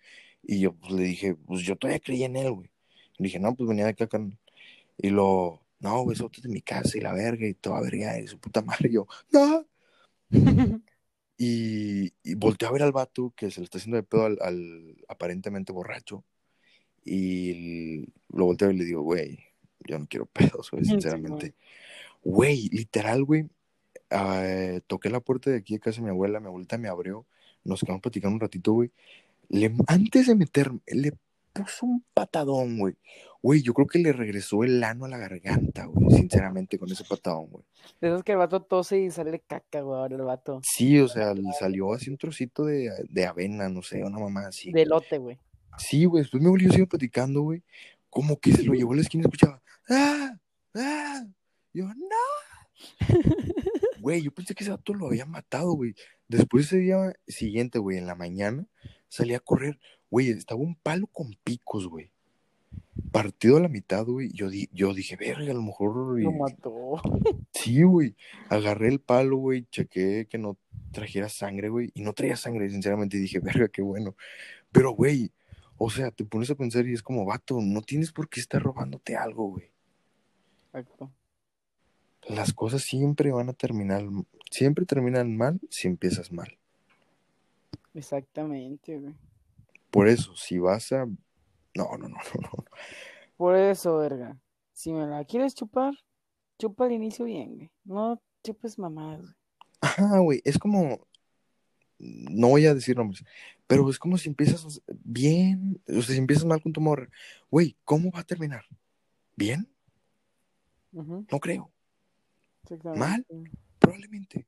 Y yo pues, le dije, pues yo todavía creía en él, güey. Le dije, no, pues venía de acá, carnal. Y lo, no, güey, eso es de mi casa y la verga y toda verga y su puta madre. Y yo, no. Y, y volteé a ver al vato que se le está haciendo de pedo al, al aparentemente borracho. Y lo volteo y le digo, güey, yo no quiero pedos, güey, sinceramente. Güey, literal, güey. eh, toqué la puerta de aquí de casa de mi abuela, mi abuelita me abrió, nos quedamos platicando un ratito, güey. Le, antes de meterme, le puso un patadón, güey. Güey, yo creo que le regresó el ano a la garganta, güey, sinceramente, con ese patadón, güey. De esos que el vato tose y sale caca, güey, ahora el vato. Sí, o sea, le salió así un trocito de, de avena, no sé, una mamá así. De lote, güey. Sí, güey, después mi abuelo sigue platicando, güey. Como que se lo llevó a la esquina y escuchaba, ¡ah! ¡ah! Yo, no. Güey, yo pensé que ese vato lo había matado, güey. Después ese día siguiente, güey, en la mañana, salí a correr. Güey, estaba un palo con picos, güey. Partido a la mitad, güey. Yo, di yo dije, verga, a lo mejor. Lo mató. Sí, güey. Agarré el palo, güey. Chequé que no trajera sangre, güey. Y no traía sangre, sinceramente. Y dije, verga, qué bueno. Pero, güey, o sea, te pones a pensar y es como, vato, no tienes por qué estar robándote algo, güey. Exacto. Las cosas siempre van a terminar, siempre terminan mal si empiezas mal. Exactamente, güey. Por eso, si vas a... No, no, no, no, no. Por eso, verga. Si me la quieres chupar, chupa al inicio bien, güey. No chupes mamadas, güey. Ajá, güey, es como... No voy a decir nombres, pero es como si empiezas bien, o sea, si empiezas mal con tu morra. Güey, ¿cómo va a terminar? ¿Bien? No creo. ¿Mal? Probablemente.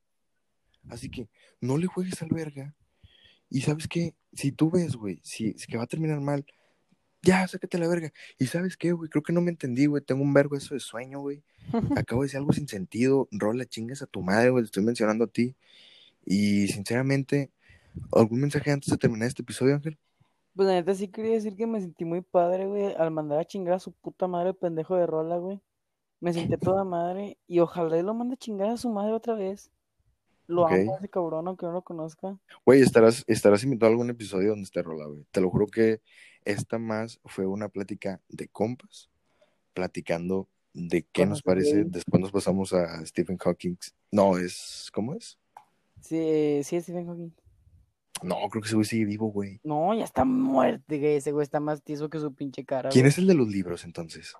Así que no le juegues al verga. Y sabes qué, si tú ves, güey, si, si que va a terminar mal, ya, sácate la verga. Y sabes qué, güey, creo que no me entendí, güey. Tengo un vergo eso de sueño, güey. Acabo de decir algo sin sentido. Rola, chingas a tu madre, güey. Te estoy mencionando a ti. Y sinceramente, ¿algún mensaje antes de terminar este episodio, Ángel? Pues la neta sí quería decir que me sentí muy padre, güey, al mandar a chingar a su puta madre el pendejo de Rola, güey. Me sentí a toda madre y ojalá y lo mande a chingar a su madre otra vez. Lo amo a ese cabrón, aunque no lo conozca. Güey, estarás, estarás invitado a algún episodio donde esté Rola, güey. Te lo juro que esta más fue una plática de compas, platicando de qué nos parece. Después nos pasamos a Stephen Hawking. No, es. ¿Cómo es? Sí, sí, Stephen Hawking. No, creo que ese güey sigue vivo, güey. No, ya está muerto, güey. Ese güey está más tieso que su pinche cara, ¿Quién güey. es el de los libros entonces?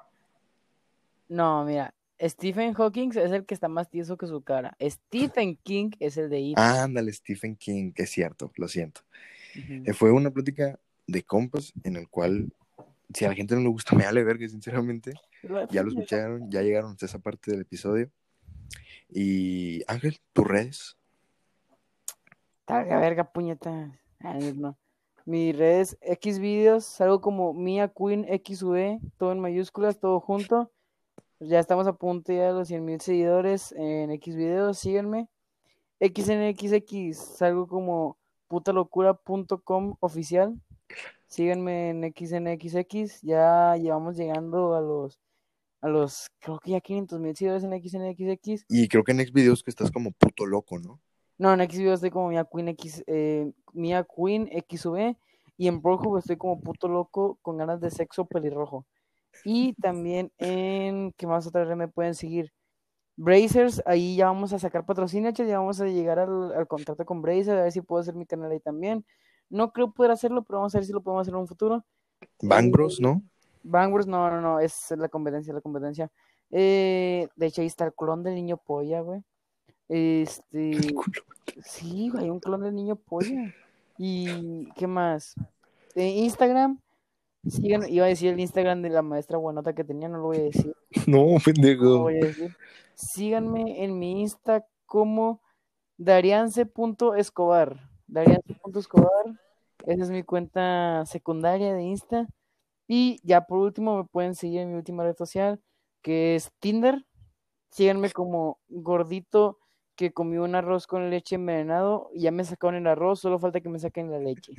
No, mira, Stephen Hawking es el que está más tieso que su cara. Stephen King es el de It. Ándale, Stephen King, es cierto, lo siento. Eh, fue una plática de compas en el cual, si a la gente no le gusta, me vale verga, sinceramente. Ya lo escucharon, ya llegaron hasta esa parte del episodio. Y Ángel, tus redes. Targa verga, puñeta. Ah, no. Mis redes X videos, algo como Mia Queen XV, todo en mayúsculas, todo junto. Ya estamos a punto ya de los 100 mil seguidores en X videos, síganme. XNXX, salgo como putalocura.com oficial. Síganme en XNXX, ya llevamos llegando a los, a los, creo que ya 500 mil seguidores en XNXX. Y creo que en Next Videos que estás como puto loco, ¿no? No, en X video estoy como Mia Queen X, eh, Mia Queen XV y en Pornhub estoy como puto loco con ganas de sexo pelirrojo. Y también en, ¿qué más otra red me pueden seguir? Brazers, ahí ya vamos a sacar patrocinio, ya vamos a llegar al, al contrato con Brazers, a ver si puedo hacer mi canal ahí también. No creo poder hacerlo, pero vamos a ver si lo podemos hacer en un futuro. Bang Eh, ¿no? Bangers, no, no, no, es la competencia, la competencia. Eh, de hecho, ahí está el clon del niño polla, güey. Este, sí, güey, un clon del niño polla. ¿Y qué más? Eh, Instagram, sigan, iba a decir el Instagram de la maestra buenota que tenía, no lo voy a decir, No, no lo pendejo. voy a decir. Síganme en mi Insta como dariance.escobar. Dariance.escobar, esa es mi cuenta secundaria de Insta. Y ya por último me pueden seguir en mi última red social, que es Tinder. Síganme como gordito que comió un arroz con leche envenenado. y Ya me sacaron el arroz, solo falta que me saquen la leche.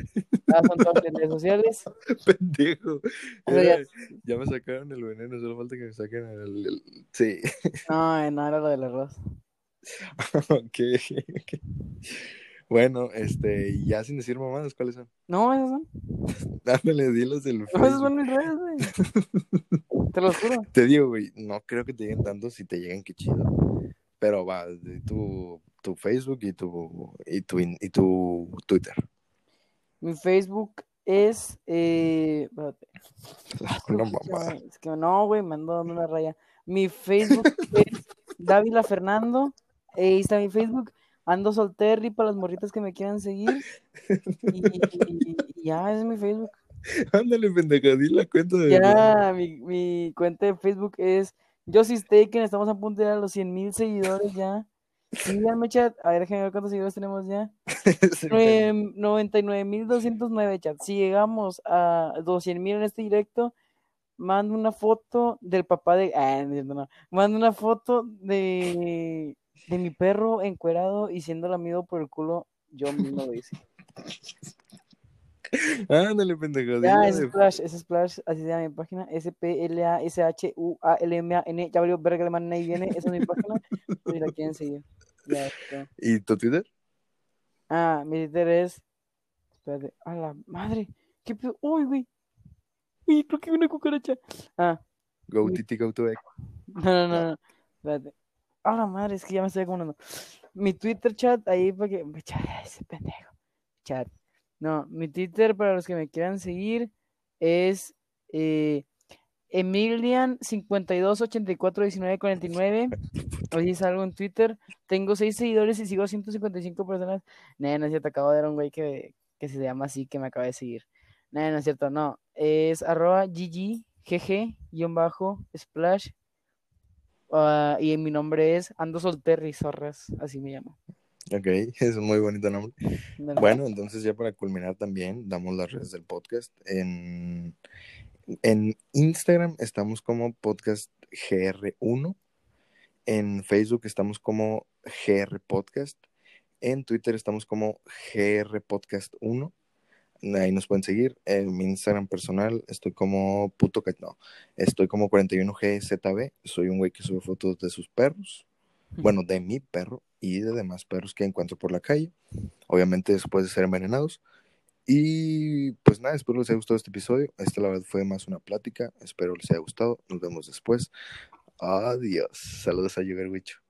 Ah, son todas mis redes sociales. Pendejo. Pero ya- me sacaron el veneno, solo falta que me saquen el. el- Sí. No, no era lo del arroz. ok. Bueno, este, ya sin decir mamadas, ¿cuáles son? No, esas son. Dándole, dilos del No, esas son mis redes, güey. Te lo juro. Te digo, güey, no creo que te lleguen tanto, si te llegan, qué chido. Pero va, tu, tu Facebook y tu, y tu, y tu Twitter. Mi Facebook es. Eh, espérate. Una Es que no, güey, me ando dando una raya. Mi Facebook es Dávila Fernando. Ahí está mi Facebook. Ando solterri para las morritas que me quieran seguir. Y, y ya, es mi Facebook. Ándale, pendeja, di la cuenta de. Ya, mi, mi cuenta de Facebook es Josie Staken. Estamos a punto de llegar a los 100 mil seguidores ya. Síganme, chat. A ver, déjenme ver cuántos seguidores tenemos ya. Pendejo. 99.209 chat. Si llegamos a 200.000 en este directo, mando una foto del papá de. Ah, no, no. Mando una foto de de mi perro encuerado y siendo lamido por el culo, yo mismo lo hice. Ándale, pendejo. Ya, es Splash, es Splash, así se llama mi página, S-P-L-A-S-H-U-A-L-M-A-N, ya abrió verga alemán, ahí viene, esa es mi página, si la quieren seguir. Ya, está. ¿Y tu Twitter? Ah, mi Twitter es, espérate, a la madre, qué pedo, uy, güey, uy, creo que hay una cucaracha. Ah, Go Titi, go to Egg. no, no, no, no, espérate, a la madre, es que ya me estoy acomodando. Mi Twitter chat, ahí para que, ese pendejo, chat. No, mi Twitter para los que me quieran seguir es eh, Emilian52841949. Hoy salgo en Twitter. Tengo 6 seguidores y sigo a 155 personas. No, no es cierto. Acabo de ver a un güey que, que se llama así que me acaba de seguir. No, no es cierto. No. Es arroba GG, GG, guion bajo, splash. Ah, y mi nombre es Ando Solterri Zorras. Así me llamo. Ok, es un muy bonito nombre. Bueno, entonces ya para culminar también, damos las redes del podcast. En, en Instagram estamos como podcast GR1. En Facebook estamos como GR Podcast. En Twitter estamos como GR Podcast 1. Ahí nos pueden seguir. En mi Instagram personal estoy como puto ca- no, estoy como 41GZB. Soy un güey que sube fotos de sus perros. Bueno, de mi perro y de demás perros que encuentro por la calle. Obviamente después de ser envenenados. Y pues nada, espero les haya gustado este episodio. Esta la verdad fue más una plática. Espero les haya gustado. Nos vemos después. Adiós. Saludos a Yuger Wicho.